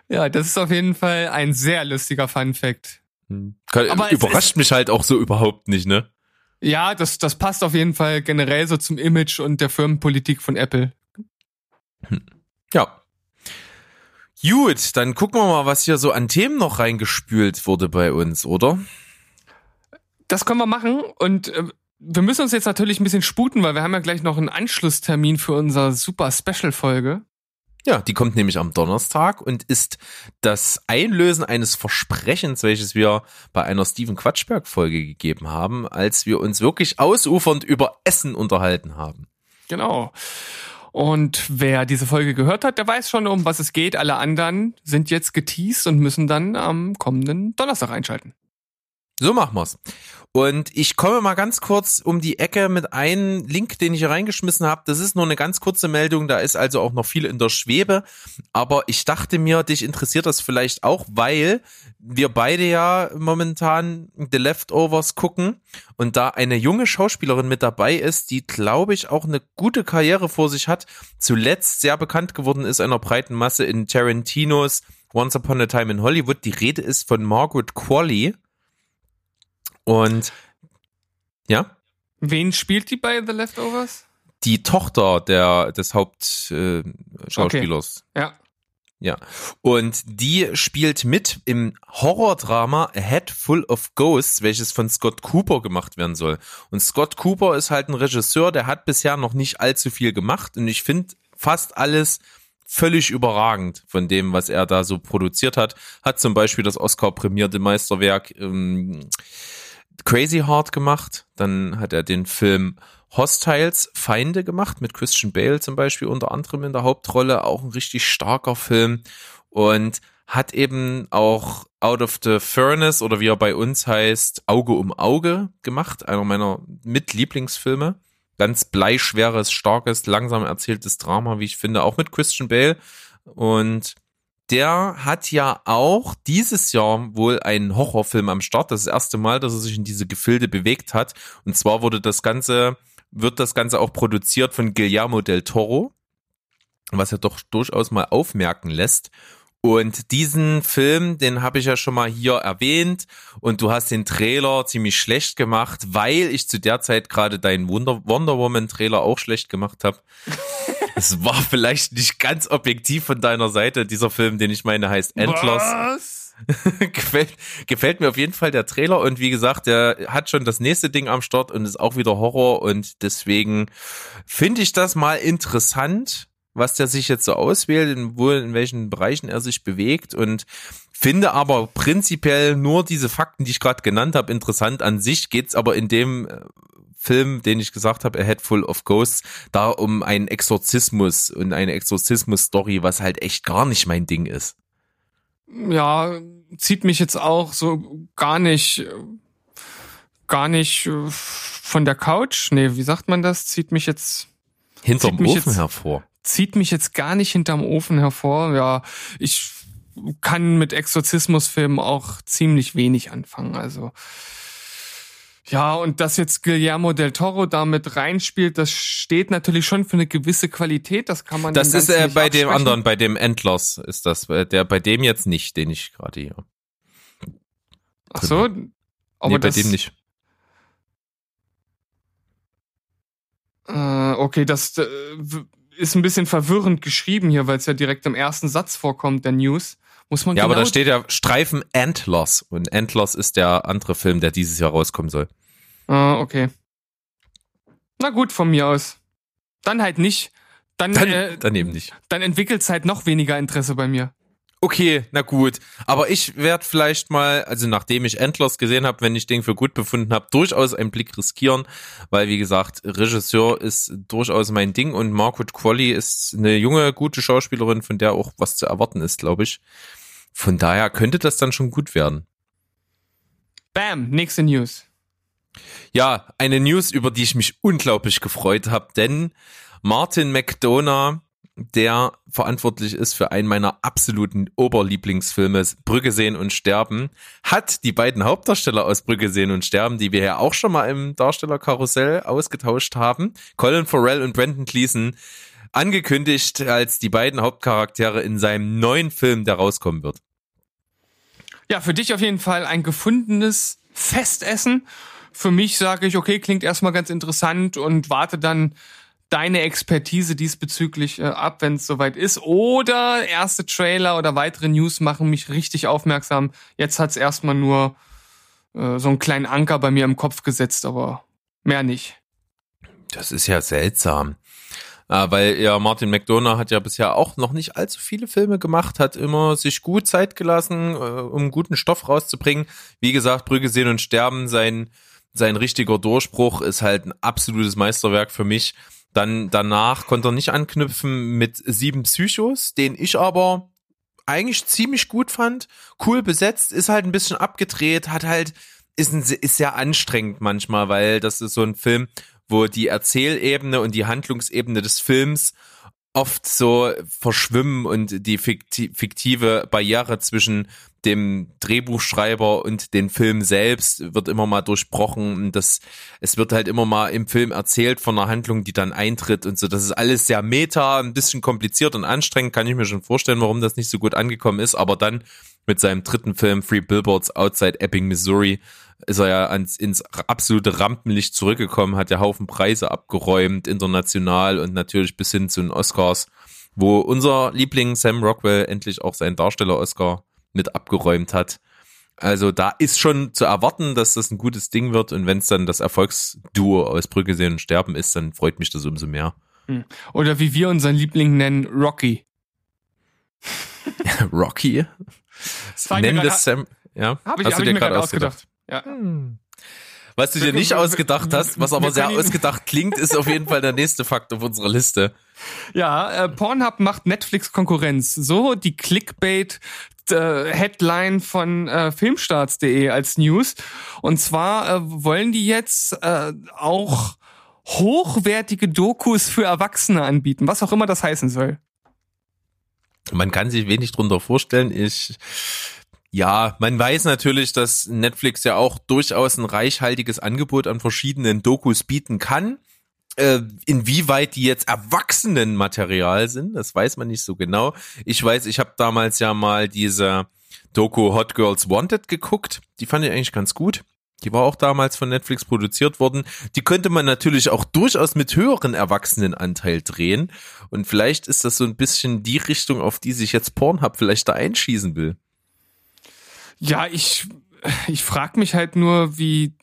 ja, das ist auf jeden Fall ein sehr lustiger Fun Fact. Hm. Aber überrascht mich halt auch so überhaupt nicht, ne? Ja, das, das passt auf jeden Fall generell so zum Image und der Firmenpolitik von Apple. Hm. Ja. Gut, dann gucken wir mal, was hier so an Themen noch reingespült wurde bei uns, oder? Das können wir machen und äh, wir müssen uns jetzt natürlich ein bisschen sputen, weil wir haben ja gleich noch einen Anschlusstermin für unsere super Special-Folge. Ja, die kommt nämlich am Donnerstag und ist das Einlösen eines Versprechens, welches wir bei einer Steven Quatschberg-Folge gegeben haben, als wir uns wirklich ausufernd über Essen unterhalten haben. Genau. Und wer diese Folge gehört hat, der weiß schon, um was es geht. Alle anderen sind jetzt geteased und müssen dann am kommenden Donnerstag einschalten. So machen wir's. Und ich komme mal ganz kurz um die Ecke mit einem Link, den ich hier reingeschmissen habe. Das ist nur eine ganz kurze Meldung, da ist also auch noch viel in der Schwebe. Aber ich dachte mir, dich interessiert das vielleicht auch, weil wir beide ja momentan The Leftovers gucken und da eine junge Schauspielerin mit dabei ist, die, glaube ich, auch eine gute Karriere vor sich hat. Zuletzt sehr bekannt geworden ist einer breiten Masse in Tarantinos Once Upon a Time in Hollywood. Die Rede ist von Margaret Qualley und ja. Wen spielt die bei The Leftovers? Die Tochter der des Hauptschauspielers. Äh, okay. Ja. Ja. Und die spielt mit im Horrordrama A Head Full of Ghosts, welches von Scott Cooper gemacht werden soll. Und Scott Cooper ist halt ein Regisseur, der hat bisher noch nicht allzu viel gemacht und ich finde fast alles völlig überragend von dem, was er da so produziert hat. Hat zum Beispiel das Oscar-prämierte Meisterwerk ähm, Crazy Heart gemacht. Dann hat er den Film Hostiles Feinde gemacht mit Christian Bale zum Beispiel unter anderem in der Hauptrolle. Auch ein richtig starker Film und hat eben auch Out of the Furnace oder wie er bei uns heißt, Auge um Auge gemacht. Einer meiner Mitlieblingsfilme. Ganz bleischweres, starkes, langsam erzähltes Drama, wie ich finde, auch mit Christian Bale. Und der hat ja auch dieses Jahr wohl einen Horrorfilm am Start. Das, das erste Mal, dass er sich in diese Gefilde bewegt hat. Und zwar wurde das Ganze, wird das Ganze auch produziert von Guillermo del Toro, was ja doch durchaus mal aufmerken lässt. Und diesen Film, den habe ich ja schon mal hier erwähnt und du hast den Trailer ziemlich schlecht gemacht, weil ich zu der Zeit gerade deinen Wonder, Wonder Woman Trailer auch schlecht gemacht habe. (laughs) Es war vielleicht nicht ganz objektiv von deiner Seite. Dieser Film, den ich meine, heißt Endless. Was? (laughs) gefällt, gefällt mir auf jeden Fall der Trailer und wie gesagt, der hat schon das nächste Ding am Start und ist auch wieder Horror und deswegen finde ich das mal interessant, was der sich jetzt so auswählt, in, wo, in welchen Bereichen er sich bewegt und finde aber prinzipiell nur diese Fakten, die ich gerade genannt habe, interessant. An sich geht's aber in dem äh, Film, den ich gesagt habe, A Head Full of Ghosts, da um einen Exorzismus und eine Exorzismus-Story, was halt echt gar nicht mein Ding ist. Ja, zieht mich jetzt auch so gar nicht, gar nicht äh, von der Couch. Nee, wie sagt man das? Zieht mich jetzt hinterm Ofen jetzt, hervor. Zieht mich jetzt gar nicht hinterm Ofen hervor. Ja, ich kann mit Exorzismusfilmen auch ziemlich wenig anfangen. Also ja, und dass jetzt Guillermo del Toro damit reinspielt, das steht natürlich schon für eine gewisse Qualität. Das kann man. Das ist äh, bei dem anderen, bei dem Endloss ist das, äh, der bei dem jetzt nicht, den ich gerade hier. Ach so, aber nee, bei dem nicht. Äh, okay, das äh, ist ein bisschen verwirrend geschrieben hier, weil es ja direkt im ersten Satz vorkommt, der News. Muss man ja, genau aber da steht ja Streifen Endloss und Endloss ist der andere Film, der dieses Jahr rauskommen soll. Ah, okay. Na gut, von mir aus. Dann halt nicht. Dann, dann, äh, dann eben nicht. Dann entwickelt es halt noch weniger Interesse bei mir. Okay, na gut. Aber ich werde vielleicht mal, also nachdem ich Endlos gesehen habe, wenn ich den für gut befunden habe, durchaus einen Blick riskieren, weil wie gesagt, Regisseur ist durchaus mein Ding und Margaret Qualley ist eine junge, gute Schauspielerin, von der auch was zu erwarten ist, glaube ich. Von daher könnte das dann schon gut werden. Bam, nächste News. Ja, eine News, über die ich mich unglaublich gefreut habe, denn Martin McDonough, der verantwortlich ist für einen meiner absoluten Oberlieblingsfilme, Brücke sehen und sterben, hat die beiden Hauptdarsteller aus Brücke sehen und sterben, die wir ja auch schon mal im Darstellerkarussell ausgetauscht haben, Colin Farrell und Brandon Gleason, angekündigt als die beiden Hauptcharaktere in seinem neuen Film, der rauskommen wird. Ja, für dich auf jeden Fall ein gefundenes Festessen. Für mich sage ich, okay, klingt erstmal ganz interessant und warte dann deine Expertise diesbezüglich äh, ab, wenn es soweit ist. Oder erste Trailer oder weitere News machen mich richtig aufmerksam. Jetzt hat's erstmal nur äh, so einen kleinen Anker bei mir im Kopf gesetzt, aber mehr nicht. Das ist ja seltsam. Äh, weil ja Martin McDonough hat ja bisher auch noch nicht allzu viele Filme gemacht, hat immer sich gut Zeit gelassen, äh, um guten Stoff rauszubringen. Wie gesagt, Brügge sehen und sterben, sein, sein richtiger Durchbruch ist halt ein absolutes Meisterwerk für mich. Dann danach konnte er nicht anknüpfen mit sieben Psychos, den ich aber eigentlich ziemlich gut fand. Cool besetzt, ist halt ein bisschen abgedreht, hat halt, ist, ein, ist sehr anstrengend manchmal, weil das ist so ein Film, wo die Erzählebene und die Handlungsebene des Films oft so verschwimmen und die fiktive Barriere zwischen dem Drehbuchschreiber und den Film selbst wird immer mal durchbrochen und das es wird halt immer mal im Film erzählt von einer Handlung, die dann eintritt und so. Das ist alles sehr meta, ein bisschen kompliziert und anstrengend, kann ich mir schon vorstellen, warum das nicht so gut angekommen ist, aber dann mit seinem dritten Film Free Billboards Outside Ebbing, Missouri ist er ja ans, ins absolute Rampenlicht zurückgekommen, hat ja Haufen Preise abgeräumt, international und natürlich bis hin zu den Oscars, wo unser Liebling Sam Rockwell endlich auch seinen Darsteller-Oscar mit abgeräumt hat. Also da ist schon zu erwarten, dass das ein gutes Ding wird und wenn es dann das Erfolgsduo aus Brücke sehen und sterben ist, dann freut mich das umso mehr. Hm. Oder wie wir unseren Liebling nennen, Rocky. (laughs) Rocky? Nenn das Sam, ja? Hab ich, Hast hab du dir gerade ausgedacht? ausgedacht? Ja. Hm. Was du dir nicht ausgedacht hast, was aber sehr ausgedacht klingt, ist auf jeden Fall der nächste Fakt auf unserer Liste. Ja, äh, Pornhub macht Netflix Konkurrenz. So die Clickbait äh, Headline von äh, Filmstarts.de als News. Und zwar äh, wollen die jetzt äh, auch hochwertige Dokus für Erwachsene anbieten, was auch immer das heißen soll. Man kann sich wenig drunter vorstellen. Ich ja, man weiß natürlich, dass Netflix ja auch durchaus ein reichhaltiges Angebot an verschiedenen Dokus bieten kann. Äh, inwieweit die jetzt Erwachsenenmaterial sind, das weiß man nicht so genau. Ich weiß, ich habe damals ja mal diese Doku Hot Girls Wanted geguckt. Die fand ich eigentlich ganz gut. Die war auch damals von Netflix produziert worden. Die könnte man natürlich auch durchaus mit höheren Erwachsenenanteil drehen. Und vielleicht ist das so ein bisschen die Richtung, auf die sich jetzt Pornhub vielleicht da einschießen will. Ja, ich, ich frage mich halt nur, wie,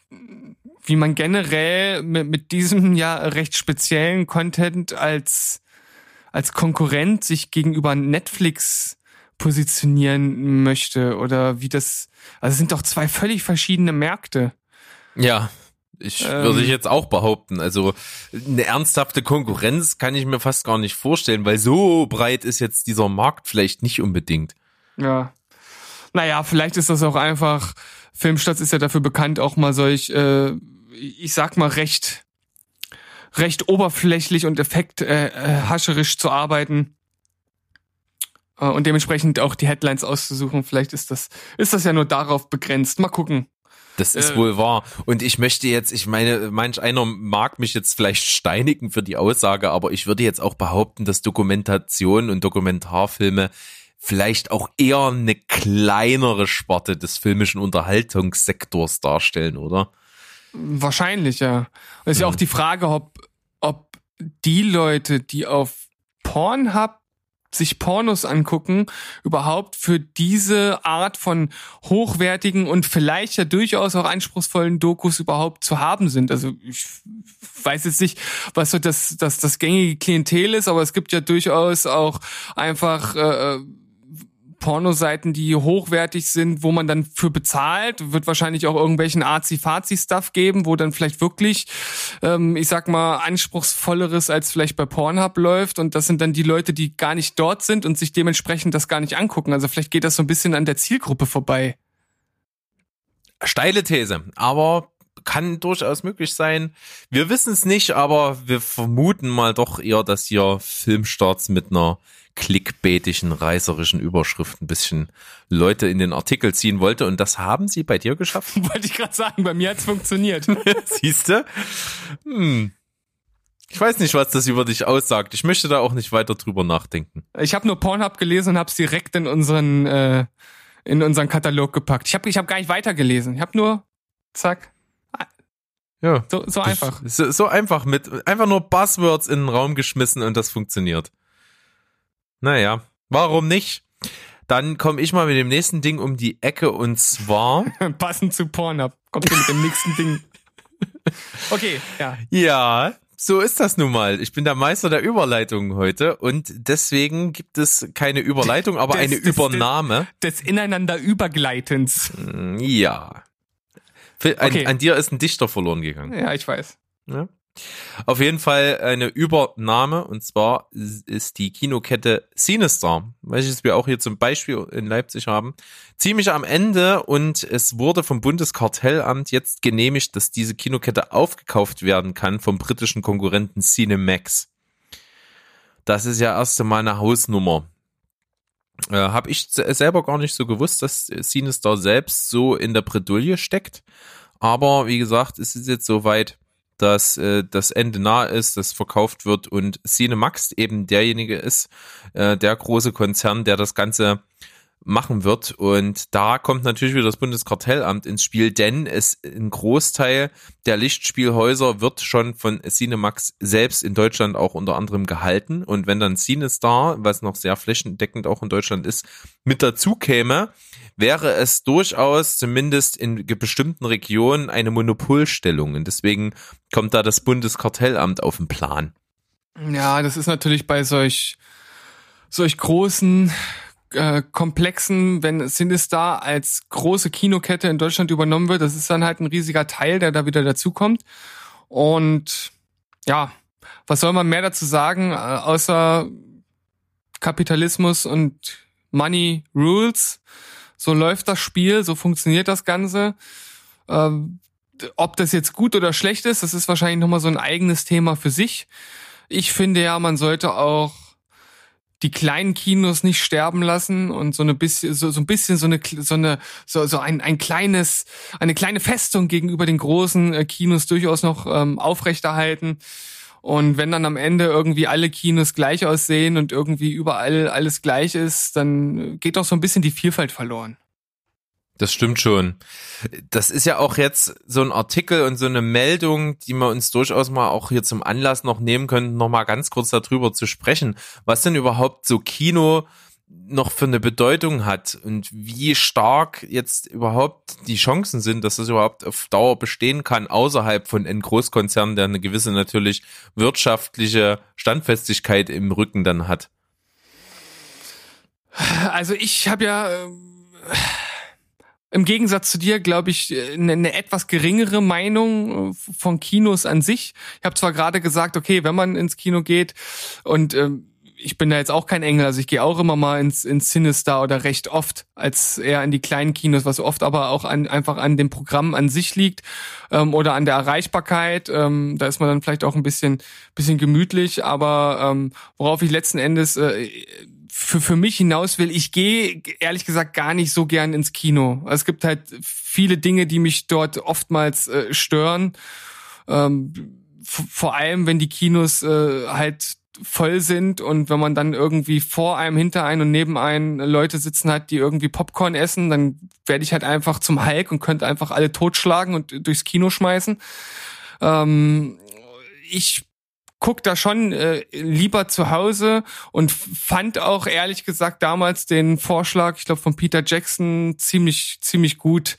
wie man generell mit, mit diesem ja recht speziellen Content als, als Konkurrent sich gegenüber Netflix positionieren möchte oder wie das, also es sind doch zwei völlig verschiedene Märkte. Ja, ich ähm, würde ich jetzt auch behaupten. Also eine ernsthafte Konkurrenz kann ich mir fast gar nicht vorstellen, weil so breit ist jetzt dieser Markt vielleicht nicht unbedingt. Ja. Naja, vielleicht ist das auch einfach, Filmstadt ist ja dafür bekannt, auch mal solch, äh, ich sag mal, recht, recht oberflächlich und effekt äh, äh, zu arbeiten äh, und dementsprechend auch die Headlines auszusuchen. Vielleicht ist das, ist das ja nur darauf begrenzt. Mal gucken. Das ist äh, wohl wahr. Und ich möchte jetzt, ich meine, manch einer mag mich jetzt vielleicht steinigen für die Aussage, aber ich würde jetzt auch behaupten, dass Dokumentation und Dokumentarfilme vielleicht auch eher eine kleinere Sparte des filmischen Unterhaltungssektors darstellen, oder? Wahrscheinlich, ja. Es ist mhm. ja auch die Frage, ob, ob die Leute, die auf Pornhub sich Pornos angucken, überhaupt für diese Art von hochwertigen und vielleicht ja durchaus auch anspruchsvollen Dokus überhaupt zu haben sind. Also ich weiß jetzt nicht, was so das, das, das gängige Klientel ist, aber es gibt ja durchaus auch einfach äh, Pornoseiten, die hochwertig sind, wo man dann für bezahlt, wird wahrscheinlich auch irgendwelchen Azi-Fazi-Stuff geben, wo dann vielleicht wirklich, ähm, ich sag mal, anspruchsvolleres als vielleicht bei Pornhub läuft und das sind dann die Leute, die gar nicht dort sind und sich dementsprechend das gar nicht angucken. Also vielleicht geht das so ein bisschen an der Zielgruppe vorbei. Steile These, aber kann durchaus möglich sein. Wir wissen es nicht, aber wir vermuten mal doch eher, dass hier Filmstarts mit einer clickbaitigen, reißerischen Überschrift ein bisschen Leute in den Artikel ziehen wollte. Und das haben sie bei dir geschafft? (laughs) Wollte ich gerade sagen, bei mir hat's funktioniert. (laughs) Siehst du? Hm. Ich weiß nicht, was das über dich aussagt. Ich möchte da auch nicht weiter drüber nachdenken. Ich habe nur Pornhub gelesen und habe es direkt in unseren äh, in unseren Katalog gepackt. Ich habe ich hab gar nicht weitergelesen. Ich habe nur zack. Ja. So, so einfach. So, so einfach mit einfach nur Buzzwords in den Raum geschmissen und das funktioniert. Naja, warum nicht? Dann komme ich mal mit dem nächsten Ding um die Ecke und zwar. (laughs) Passend zu Pornhub. Kommt ihr mit dem nächsten Ding. (laughs) Okay, ja. Ja, so ist das nun mal. Ich bin der Meister der Überleitung heute und deswegen gibt es keine Überleitung, aber Des- eine des- Übernahme. Des ineinander Übergleitens. Ja. An, Okay. an dir ist ein Dichter verloren gegangen. Ja, ich weiß. Ja. Auf jeden Fall eine Übernahme und zwar ist die Kinokette Cinestar, welches wir auch hier zum Beispiel in Leipzig haben, ziemlich am Ende und es wurde vom Bundeskartellamt jetzt genehmigt, dass diese Kinokette aufgekauft werden kann vom britischen Konkurrenten Cinemax. Das ist ja erst einmal eine Hausnummer. Äh, Habe ich se- selber gar nicht so gewusst, dass Cinestar selbst so in der Bredouille steckt. Aber wie gesagt, es ist jetzt soweit, dass äh, das Ende nah ist, das verkauft wird und Cinemax eben derjenige ist, äh, der große Konzern, der das Ganze machen wird. Und da kommt natürlich wieder das Bundeskartellamt ins Spiel, denn es ein Großteil der Lichtspielhäuser wird schon von Cinemax selbst in Deutschland auch unter anderem gehalten. Und wenn dann CineStar, was noch sehr flächendeckend auch in Deutschland ist, mit dazu käme, wäre es durchaus zumindest in bestimmten Regionen eine Monopolstellung. Und deswegen kommt da das Bundeskartellamt auf den Plan. Ja, das ist natürlich bei solch, solch großen äh, Komplexen, wenn Sinistar als große Kinokette in Deutschland übernommen wird, das ist dann halt ein riesiger Teil, der da wieder dazukommt. Und ja, was soll man mehr dazu sagen, äh, außer Kapitalismus und Money Rules. So läuft das Spiel, so funktioniert das Ganze. Ähm, ob das jetzt gut oder schlecht ist, das ist wahrscheinlich nochmal so ein eigenes Thema für sich. Ich finde ja, man sollte auch die kleinen Kinos nicht sterben lassen und so eine bisschen so, so ein bisschen so eine so eine so, so ein ein kleines eine kleine Festung gegenüber den großen äh, Kinos durchaus noch ähm, aufrechterhalten und wenn dann am Ende irgendwie alle Kinos gleich aussehen und irgendwie überall alles gleich ist, dann geht doch so ein bisschen die Vielfalt verloren. Das stimmt schon. Das ist ja auch jetzt so ein Artikel und so eine Meldung, die wir uns durchaus mal auch hier zum Anlass noch nehmen können, noch mal ganz kurz darüber zu sprechen, was denn überhaupt so Kino noch für eine Bedeutung hat und wie stark jetzt überhaupt die Chancen sind, dass das überhaupt auf Dauer bestehen kann, außerhalb von einem Großkonzern, der eine gewisse natürlich wirtschaftliche Standfestigkeit im Rücken dann hat. Also ich habe ja äh, im Gegensatz zu dir, glaube ich, eine, eine etwas geringere Meinung äh, von Kinos an sich. Ich habe zwar gerade gesagt, okay, wenn man ins Kino geht und ähm, ich bin da jetzt auch kein Engel, also ich gehe auch immer mal ins, ins Cinestar oder recht oft, als eher in die kleinen Kinos, was oft aber auch an, einfach an dem Programm an sich liegt ähm, oder an der Erreichbarkeit. Ähm, da ist man dann vielleicht auch ein bisschen, bisschen gemütlich, aber ähm, worauf ich letzten Endes äh, für, für mich hinaus will, ich gehe ehrlich gesagt gar nicht so gern ins Kino. Es gibt halt viele Dinge, die mich dort oftmals äh, stören. Ähm, vor allem, wenn die Kinos äh, halt voll sind und wenn man dann irgendwie vor einem, hinter einem und neben einem Leute sitzen hat, die irgendwie Popcorn essen, dann werde ich halt einfach zum Hulk und könnte einfach alle totschlagen und durchs Kino schmeißen. Ähm, ich guck da schon äh, lieber zu Hause und fand auch ehrlich gesagt damals den Vorschlag, ich glaube von Peter Jackson ziemlich ziemlich gut,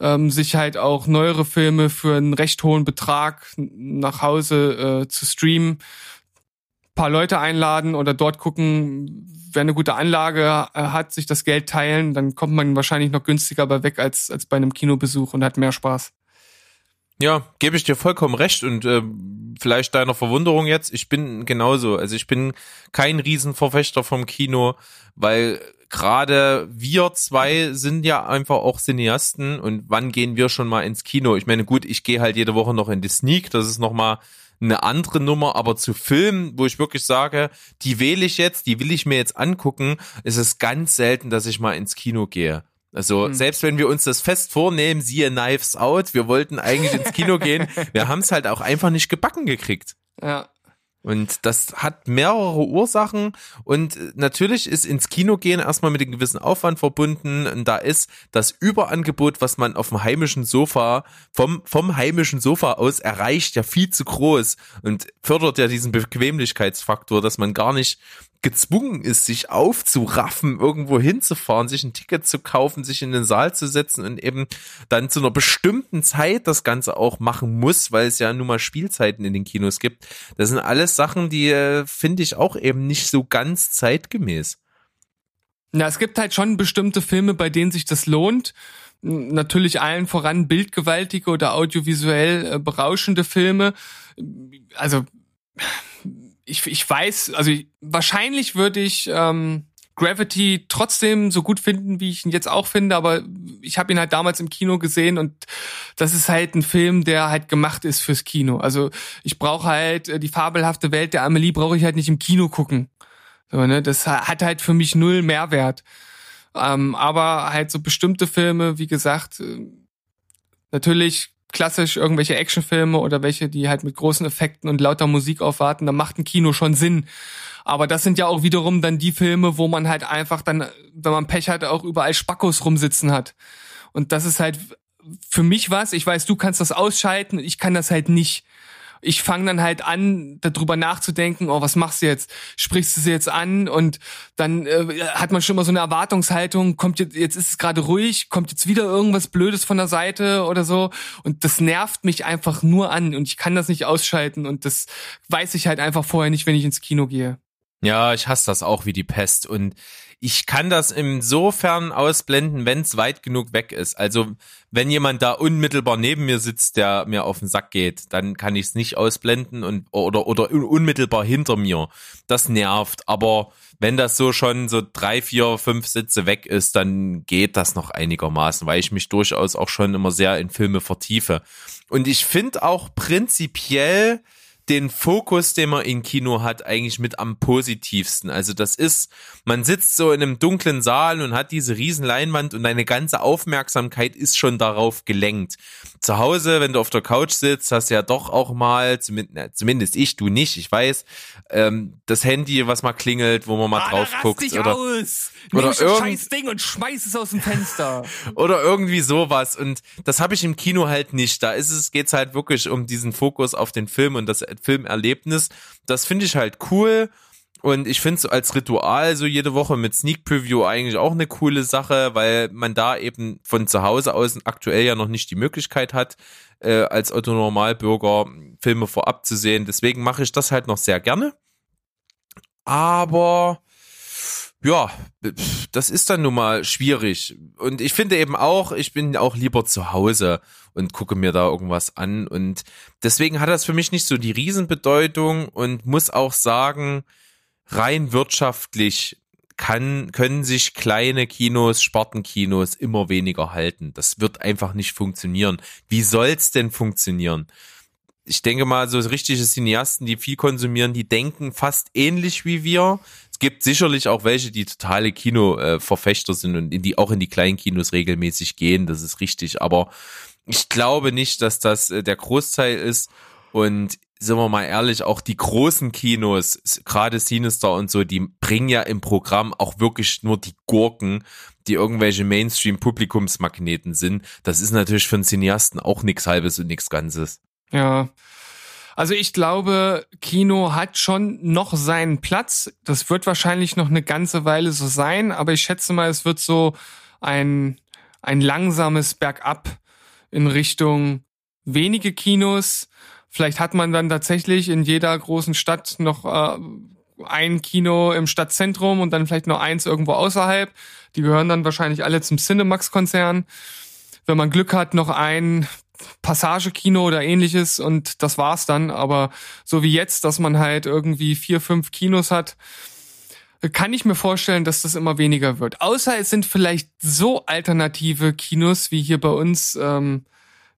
ähm, sich halt auch neuere Filme für einen recht hohen Betrag nach Hause äh, zu streamen, paar Leute einladen oder dort gucken, wer eine gute Anlage äh, hat, sich das Geld teilen, dann kommt man wahrscheinlich noch günstiger bei weg als als bei einem Kinobesuch und hat mehr Spaß. Ja, gebe ich dir vollkommen recht und äh, vielleicht deiner Verwunderung jetzt, ich bin genauso. Also ich bin kein Riesenverfechter vom Kino, weil gerade wir zwei sind ja einfach auch Cineasten und wann gehen wir schon mal ins Kino? Ich meine, gut, ich gehe halt jede Woche noch in die Sneak, das ist nochmal eine andere Nummer, aber zu Filmen, wo ich wirklich sage, die wähle ich jetzt, die will ich mir jetzt angucken, ist es ganz selten, dass ich mal ins Kino gehe. Also hm. selbst wenn wir uns das fest vornehmen, siehe Knives Out, wir wollten eigentlich ins Kino gehen, (laughs) wir haben es halt auch einfach nicht gebacken gekriegt. Ja. Und das hat mehrere Ursachen und natürlich ist ins Kino gehen erstmal mit einem gewissen Aufwand verbunden. Und da ist das Überangebot, was man auf dem heimischen Sofa, vom, vom heimischen Sofa aus erreicht, ja viel zu groß und fördert ja diesen Bequemlichkeitsfaktor, dass man gar nicht gezwungen ist, sich aufzuraffen, irgendwo hinzufahren, sich ein Ticket zu kaufen, sich in den Saal zu setzen und eben dann zu einer bestimmten Zeit das Ganze auch machen muss, weil es ja nun mal Spielzeiten in den Kinos gibt. Das sind alles Sachen, die äh, finde ich auch eben nicht so ganz zeitgemäß. Na, es gibt halt schon bestimmte Filme, bei denen sich das lohnt. Natürlich allen voran bildgewaltige oder audiovisuell äh, berauschende Filme. Also ich, ich weiß, also ich, wahrscheinlich würde ich ähm, Gravity trotzdem so gut finden, wie ich ihn jetzt auch finde, aber ich habe ihn halt damals im Kino gesehen und das ist halt ein Film, der halt gemacht ist fürs Kino. Also ich brauche halt äh, die fabelhafte Welt der Amelie brauche ich halt nicht im Kino gucken. So, ne? Das hat halt für mich null Mehrwert. Ähm, aber halt so bestimmte Filme, wie gesagt, äh, natürlich klassisch irgendwelche Actionfilme oder welche, die halt mit großen Effekten und lauter Musik aufwarten, dann macht ein Kino schon Sinn. Aber das sind ja auch wiederum dann die Filme, wo man halt einfach dann, wenn man Pech hat, auch überall Spackos rumsitzen hat. Und das ist halt für mich was. Ich weiß, du kannst das ausschalten, ich kann das halt nicht ich fange dann halt an, darüber nachzudenken, oh, was machst du jetzt? Sprichst du sie jetzt an? Und dann äh, hat man schon mal so eine Erwartungshaltung, kommt jetzt, jetzt ist es gerade ruhig, kommt jetzt wieder irgendwas Blödes von der Seite oder so. Und das nervt mich einfach nur an und ich kann das nicht ausschalten und das weiß ich halt einfach vorher nicht, wenn ich ins Kino gehe. Ja, ich hasse das auch wie die Pest und ich kann das insofern ausblenden, wenn es weit genug weg ist. Also wenn jemand da unmittelbar neben mir sitzt, der mir auf den Sack geht, dann kann ich es nicht ausblenden und oder oder unmittelbar hinter mir. Das nervt. Aber wenn das so schon so drei, vier, fünf Sitze weg ist, dann geht das noch einigermaßen, weil ich mich durchaus auch schon immer sehr in Filme vertiefe. Und ich finde auch prinzipiell den Fokus, den man im Kino hat, eigentlich mit am positivsten. Also das ist, man sitzt so in einem dunklen Saal und hat diese riesen Leinwand und deine ganze Aufmerksamkeit ist schon darauf gelenkt. Zu Hause, wenn du auf der Couch sitzt, hast du ja doch auch mal, zumindest, ich, du nicht, ich weiß, ähm, das Handy, was mal klingelt, wo man mal ah, drauf guckt. Oder, aus. oder Nimm irgend... scheiß Ding und schmeiß es aus dem Fenster. (laughs) oder irgendwie sowas. Und das habe ich im Kino halt nicht. Da ist es, geht's halt wirklich um diesen Fokus auf den Film und das Filmerlebnis. Das finde ich halt cool. Und ich finde es als Ritual so jede Woche mit Sneak Preview eigentlich auch eine coole Sache, weil man da eben von zu Hause aus aktuell ja noch nicht die Möglichkeit hat, äh, als Otto Normalbürger Filme vorab zu sehen. Deswegen mache ich das halt noch sehr gerne. Aber ja, das ist dann nun mal schwierig. Und ich finde eben auch, ich bin auch lieber zu Hause und gucke mir da irgendwas an. Und deswegen hat das für mich nicht so die Riesenbedeutung und muss auch sagen, rein wirtschaftlich kann, können sich kleine Kinos, Spartenkinos immer weniger halten. Das wird einfach nicht funktionieren. Wie soll's denn funktionieren? Ich denke mal, so richtige Cineasten, die viel konsumieren, die denken fast ähnlich wie wir. Es gibt sicherlich auch welche, die totale Kinoverfechter sind und in die auch in die kleinen Kinos regelmäßig gehen. Das ist richtig. Aber ich glaube nicht, dass das äh, der Großteil ist. Und sind wir mal ehrlich, auch die großen Kinos, gerade Sinister und so, die bringen ja im Programm auch wirklich nur die Gurken, die irgendwelche Mainstream-Publikumsmagneten sind. Das ist natürlich für einen Cineasten auch nichts Halbes und nichts Ganzes. Ja. Also ich glaube, Kino hat schon noch seinen Platz. Das wird wahrscheinlich noch eine ganze Weile so sein, aber ich schätze mal, es wird so ein, ein langsames Bergab in Richtung wenige Kinos. Vielleicht hat man dann tatsächlich in jeder großen Stadt noch äh, ein Kino im Stadtzentrum und dann vielleicht noch eins irgendwo außerhalb. Die gehören dann wahrscheinlich alle zum Cinemax-Konzern. Wenn man Glück hat, noch ein Passagekino oder ähnliches und das war's dann. Aber so wie jetzt, dass man halt irgendwie vier, fünf Kinos hat, kann ich mir vorstellen, dass das immer weniger wird. Außer es sind vielleicht so alternative Kinos wie hier bei uns, ähm,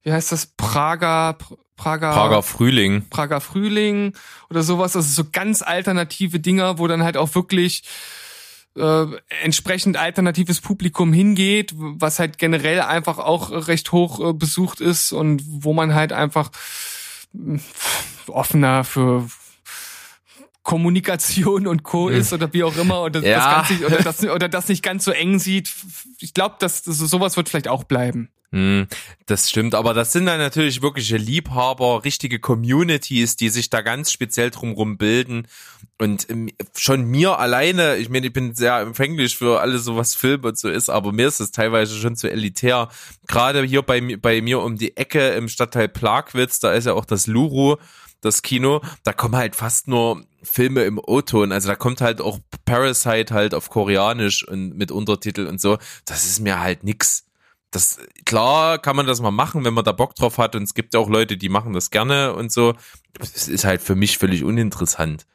wie heißt das, Prager, Prager, Prager Frühling. Prager Frühling oder sowas. Also so ganz alternative Dinger, wo dann halt auch wirklich äh, entsprechend alternatives Publikum hingeht, was halt generell einfach auch recht hoch äh, besucht ist und wo man halt einfach äh, offener für Kommunikation und Co. ist oder wie auch immer oder, Ja. das, Ganze, oder, das, oder das nicht ganz so eng sieht. Ich glaube, dass, dass sowas wird vielleicht auch bleiben. Hm, das stimmt, aber das sind dann natürlich wirkliche Liebhaber, richtige Communities, die sich da ganz speziell drumrum bilden. Und ähm, schon mir alleine, ich meine, ich bin sehr empfänglich für alles so, was Film und so ist, aber mir ist es teilweise schon zu elitär. Gerade hier bei, mir- bei mir um die Ecke im Stadtteil Plagwitz, da ist ja auch das Luru, das Kino, da kommen halt fast nur Filme im O-Ton. Also da kommt halt auch Parasite halt auf Koreanisch und mit Untertitel und so. Das ist mir halt nix das klar kann man das mal machen, wenn man da Bock drauf hat und es gibt auch Leute, die machen das gerne und so. Es ist halt für mich völlig uninteressant.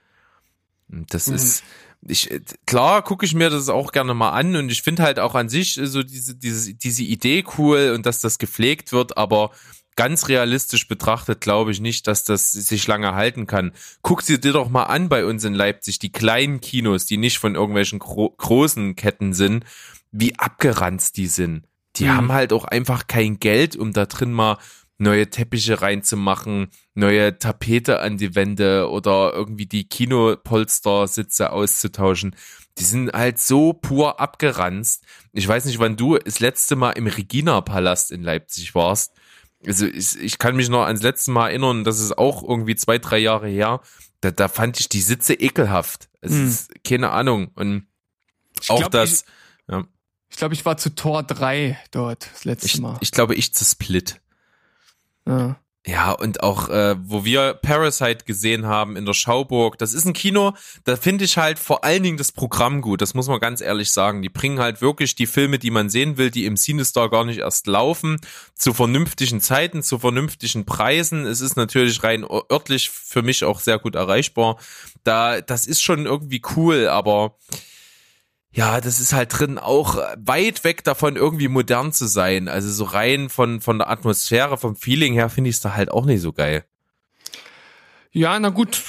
Und Das Mhm. ist ich klar gucke ich mir das auch gerne mal an und ich finde halt auch an sich so diese diese diese Idee cool und dass das gepflegt wird, aber ganz realistisch betrachtet glaube ich nicht, dass das sich lange halten kann. Guck sie dir doch mal an bei uns in Leipzig, die kleinen Kinos, die nicht von irgendwelchen gro großen Ketten sind, wie abgeranzt die sind. Die Mhm. haben halt auch einfach kein Geld, um da drin mal neue Teppiche reinzumachen, neue Tapete an die Wände oder irgendwie die Kinopolster-Sitze auszutauschen. Die sind halt so pur abgeranzt. Ich weiß nicht, wann du das letzte Mal im Regina-Palast in Leipzig warst. Also ich, ich kann mich noch ans letzte Mal erinnern, das ist auch irgendwie zwei, drei Jahre her. Da, da fand ich die Sitze ekelhaft. Es Hm. ist keine Ahnung. Und Ich auch glaub, das, ja. Ich glaube, ich war zu Tor 3 dort das letzte Ich, Mal. ich glaube, ich zu Split. ja. Ja, und auch, äh, wo wir Parasite gesehen haben in der Schauburg, das ist ein Kino, da finde ich halt vor allen Dingen das Programm gut, das muss man ganz ehrlich sagen. Die bringen halt wirklich die Filme, die man sehen will, die im Cinestar gar nicht erst laufen, zu vernünftigen Zeiten, zu vernünftigen Preisen. Es ist natürlich rein örtlich für mich auch sehr gut erreichbar. Da, das ist schon irgendwie cool, aber ja, das ist halt drin auch weit weg davon, irgendwie modern zu sein. Also so rein von, von der Atmosphäre, vom Feeling her finde ich es da halt auch nicht so geil. Ja, na gut,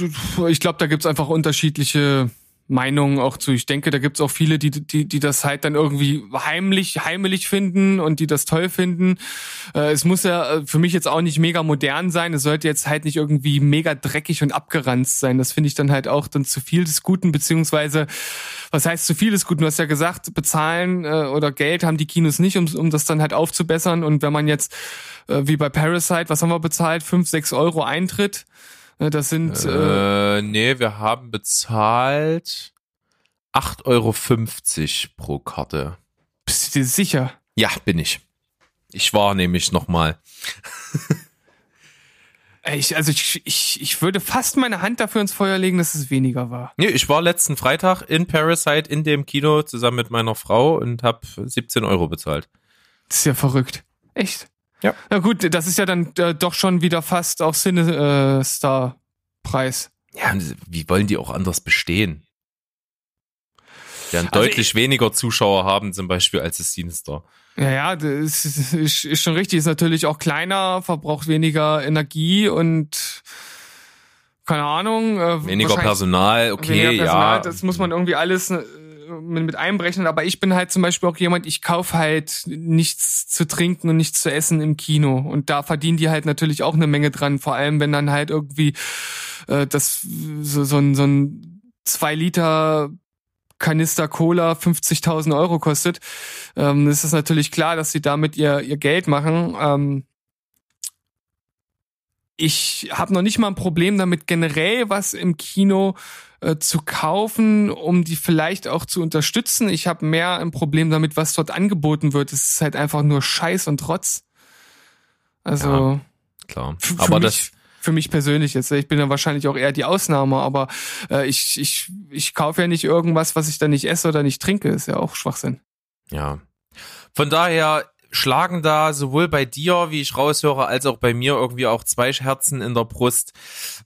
ich glaube, da gibt's einfach unterschiedliche Meinungen auch zu. Ich denke, da gibt's auch viele, die, die, die das halt dann irgendwie heimlich, heimelig finden und die das toll finden. Äh, es muss ja äh, für mich jetzt auch nicht mega modern sein. Es sollte jetzt halt nicht irgendwie mega dreckig und abgeranzt sein. Das finde ich dann halt auch dann zu viel des Guten, beziehungsweise, was heißt zu viel des Guten? Du hast ja gesagt, bezahlen äh, oder Geld haben die Kinos nicht, um, um das dann halt aufzubessern. Und wenn man jetzt, äh, wie bei Parasite, was haben wir bezahlt? Fünf, sechs Euro Eintritt. Äh, Das sind äh, Äh, nee, wir haben bezahlt 8,50 Euro pro Karte. Bist du dir sicher? Ja, bin ich. Ich war nämlich nochmal. (laughs) Ich, also ich, ich, ich würde fast meine Hand dafür ins Feuer legen, dass es weniger war. Nee, ich war letzten Freitag in Parasite in dem Kino zusammen mit meiner Frau und habe 17 Euro bezahlt. Das ist ja verrückt. Echt? Ja. Na gut, das ist ja dann äh, doch schon wieder fast auf Cinestar-Preis. Ja, wie wollen die auch anders bestehen? Die werden Also deutlich weniger Zuschauer haben, zum Beispiel, als das Sinister. Ja, ja, das ist, ist, ist schon richtig. Ist natürlich auch kleiner, verbraucht weniger Energie und keine Ahnung. Äh, Weniger Personal, okay, weniger Personal, ja. Das muss man irgendwie alles äh, mit, mit einberechnen. Aber ich bin halt zum Beispiel auch jemand, ich kauf halt nichts zu trinken und nichts zu essen im Kino. Und da verdienen die halt natürlich auch eine Menge dran. Vor allem, wenn dann halt irgendwie äh, das so, so ein, so ein zwei Liter Kanister Cola 50.000 Euro kostet, ähm, ist es natürlich klar, dass sie damit ihr, ihr Geld machen. Ähm, ich habe noch nicht mal ein Problem damit, generell was im Kino äh, zu kaufen, um die vielleicht auch zu unterstützen. Ich habe mehr ein Problem damit, was dort angeboten wird. Es ist halt einfach nur Scheiß und Trotz. Also Klar. f- für Aber mich, das, für mich persönlich jetzt. Ich bin ja wahrscheinlich auch eher die Ausnahme, aber äh, ich, ich, ich kaufe ja nicht irgendwas, was ich dann nicht esse oder nicht trinke. Ist ja auch Schwachsinn. ja. Von daher schlagen da sowohl bei dir, wie ich raushöre, als auch bei mir irgendwie auch zwei Herzen in der Brust.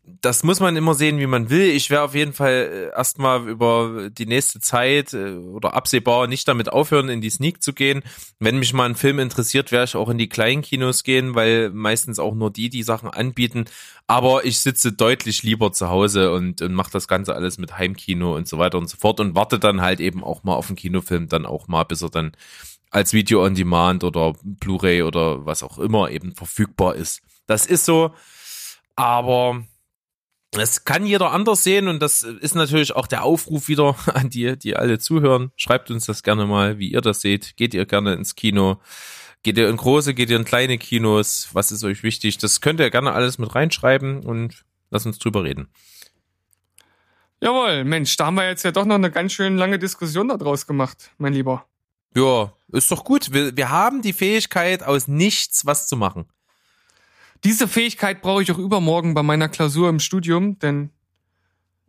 Das muss man immer sehen, wie man will. Ich werde auf jeden Fall äh, erstmal über die nächste Zeit äh, oder absehbar nicht damit aufhören, in die Sneak zu gehen. Wenn mich mal ein Film interessiert, werde ich auch in die kleinen Kinos gehen, weil meistens auch nur die die Sachen anbieten. Aber ich sitze deutlich lieber zu Hause und, und mache das Ganze alles mit Heimkino und so weiter und so fort und warte dann halt eben auch mal auf den Kinofilm, dann auch mal, bis er dann als Video on Demand oder Blu-ray oder was auch immer eben verfügbar ist. Das ist so, aber das kann jeder anders sehen und das ist natürlich auch der Aufruf wieder (laughs) an die, die alle zuhören. Schreibt uns das gerne mal, wie ihr das seht. Geht ihr gerne ins Kino? Geht ihr in große, geht ihr in kleine Kinos? Was ist euch wichtig? Das könnt ihr gerne alles mit reinschreiben und lasst uns drüber reden. Jawohl, Mensch, da haben wir jetzt ja doch noch eine ganz schön lange Diskussion daraus gemacht, mein Lieber. Ja, ist doch gut. Wir, wir haben die Fähigkeit, aus nichts was zu machen. Diese Fähigkeit brauche ich auch übermorgen bei meiner Klausur im Studium, denn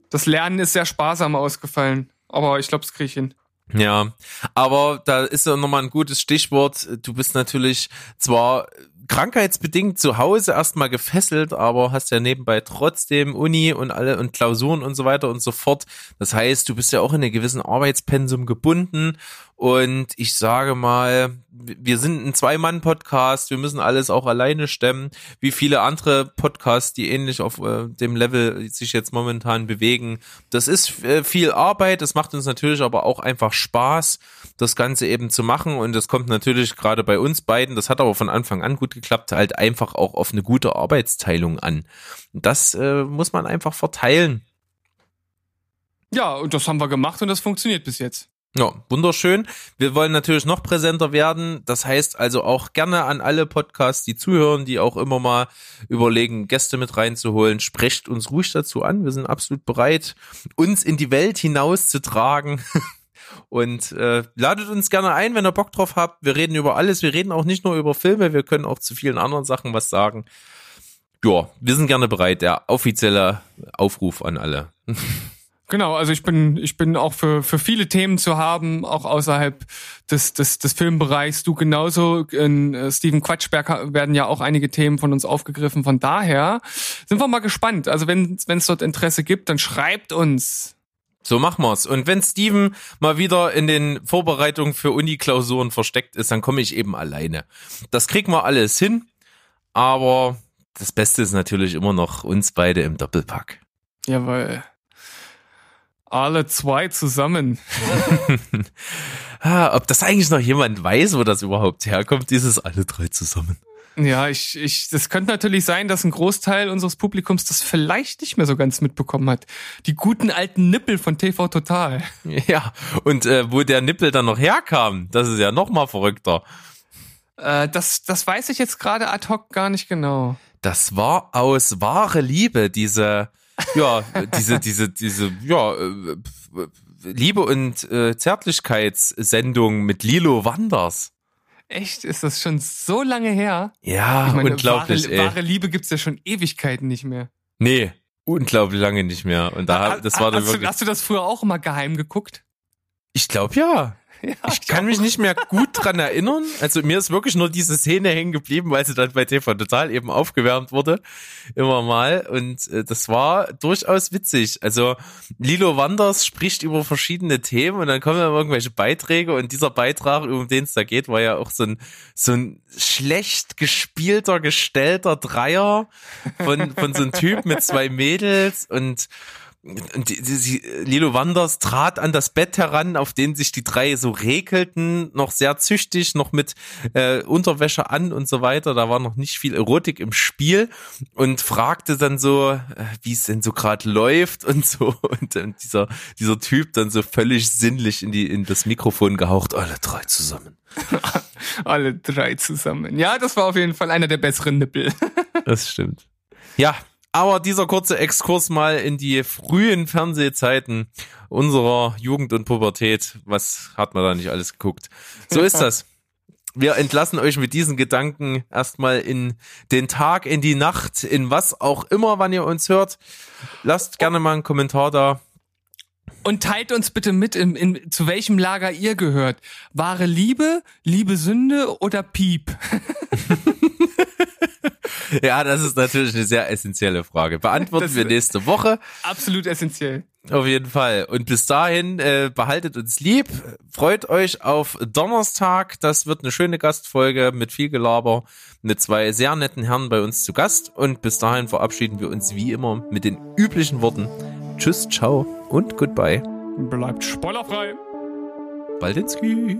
das Lernen ist sehr sparsam ausgefallen. Aber ich glaube, das kriege ich hin. Ja, aber da ist ja nochmal ein gutes Stichwort. Du bist natürlich zwar krankheitsbedingt zu Hause erstmal gefesselt, aber hast ja nebenbei trotzdem Uni und alle und Klausuren und so weiter und so fort. Das heißt, du bist ja auch in einem gewissen Arbeitspensum gebunden. Und ich sage mal, wir sind ein Zwei-Mann-Podcast, wir müssen alles auch alleine stemmen, wie viele andere Podcasts, die ähnlich auf äh, dem Level sich jetzt momentan bewegen. Das ist äh, viel Arbeit, das macht uns natürlich aber auch einfach Spaß, das Ganze eben zu machen. Und das kommt natürlich gerade bei uns beiden, das hat aber von Anfang an gut geklappt, halt einfach auch auf eine gute Arbeitsteilung an. Das äh, muss man einfach verteilen. Ja, und das haben wir gemacht und das funktioniert bis jetzt. Ja, wunderschön. Wir wollen natürlich noch präsenter werden. Das heißt also auch gerne an alle Podcasts, die zuhören, die auch immer mal überlegen, Gäste mit reinzuholen. Sprecht uns ruhig dazu an. Wir sind absolut bereit, uns in die Welt hinauszutragen. (laughs) Und äh, ladet uns gerne ein, wenn ihr Bock drauf habt. Wir reden über alles. Wir reden auch nicht nur über Filme, wir können auch zu vielen anderen Sachen was sagen. Ja, wir sind gerne bereit. Der offizielle Aufruf an alle. (laughs) Genau, also ich bin, ich bin auch für, für viele Themen zu haben, auch außerhalb des, des, des Filmbereichs. Du genauso. In äh, Steven Quatschberg werden ja auch einige Themen von uns aufgegriffen. Von daher sind wir mal gespannt. Also wenn es dort Interesse gibt, dann schreibt uns. So machen wir's. Und wenn Steven mal wieder in den Vorbereitungen für Uni-Klausuren versteckt ist, dann komme ich eben alleine. Das kriegen wir alles hin. Aber das Beste ist natürlich immer noch uns beide im Doppelpack. Jawohl. Alle zwei zusammen. (laughs) ah, ob das eigentlich noch jemand weiß, wo das überhaupt herkommt, dieses alle drei zusammen. Ja, ich, ich, das könnte natürlich sein, dass ein Großteil unseres Publikums das vielleicht nicht mehr so ganz mitbekommen hat. Die guten alten Nippel von TV Total. (laughs) Ja, und äh, wo der Nippel dann noch herkam, das ist ja noch mal verrückter. Äh, das, das weiß ich jetzt gerade ad hoc gar nicht genau. Das war aus wahre Liebe, diese ja, (laughs) diese, diese, diese, ja, äh, Liebe und äh, Zärtlichkeitssendung mit Lilo Wanders. Echt? Ist das schon so lange her? Ja, ich meine, unglaublich. Wahre, ey. wahre Liebe gibt's ja schon Ewigkeiten nicht mehr. Nee, unglaublich lange nicht mehr. Und da, das war dann hast, du, hast du das früher auch immer geheim geguckt? Ich glaube ja. Ja, ich, kann mich nicht mehr gut dran erinnern. Also mir ist wirklich nur diese Szene hängen geblieben, weil sie dann bei TV Total eben aufgewärmt wurde. Immer mal. Und äh, das war durchaus witzig. Also Lilo Wanders spricht über verschiedene Themen und dann kommen dann irgendwelche Beiträge und dieser Beitrag, um den es da geht, war ja auch so ein, so ein schlecht gespielter, gestellter Dreier von, von so einem Typ mit zwei Mädels und die, die, Lilo Wanders trat an das Bett heran, auf dem sich die drei so rekelten, noch sehr züchtig, noch mit äh, Unterwäsche an und so weiter. Da war noch nicht viel Erotik im Spiel und fragte dann so, äh, wie es denn so gerade läuft und so. (laughs) Und, und dieser dieser Typ dann so völlig sinnlich in die in das Mikrofon gehaucht, alle drei zusammen. (laughs) alle drei zusammen. Ja, das war auf jeden Fall einer der besseren Nippel. das stimmt. Ja, aber dieser kurze Exkurs mal in die frühen Fernsehzeiten unserer Jugend und Pubertät. Was hat man da nicht alles geguckt? So ist (laughs) das. Wir entlassen euch mit diesen Gedanken erstmal in den Tag, in die Nacht, in was auch immer, wann ihr uns hört. Lasst gerne mal einen Kommentar da. Und teilt uns bitte mit, in, in, zu welchem Lager ihr gehört. Wahre Liebe, liebe Sünde oder Piep? (laughs) Ja, das ist natürlich eine sehr essentielle Frage. Beantworten wir nächste Woche. Absolut essentiell. Auf jeden Fall. Und bis dahin, äh, behaltet uns lieb. Freut euch auf Donnerstag. Das wird eine schöne Gastfolge mit viel Gelaber. Mit zwei sehr netten Herren bei uns zu Gast. Und bis dahin verabschieden wir uns wie immer mit den üblichen Worten. Tschüss, ciao und goodbye. Bleibt spoilerfrei. Baldinski.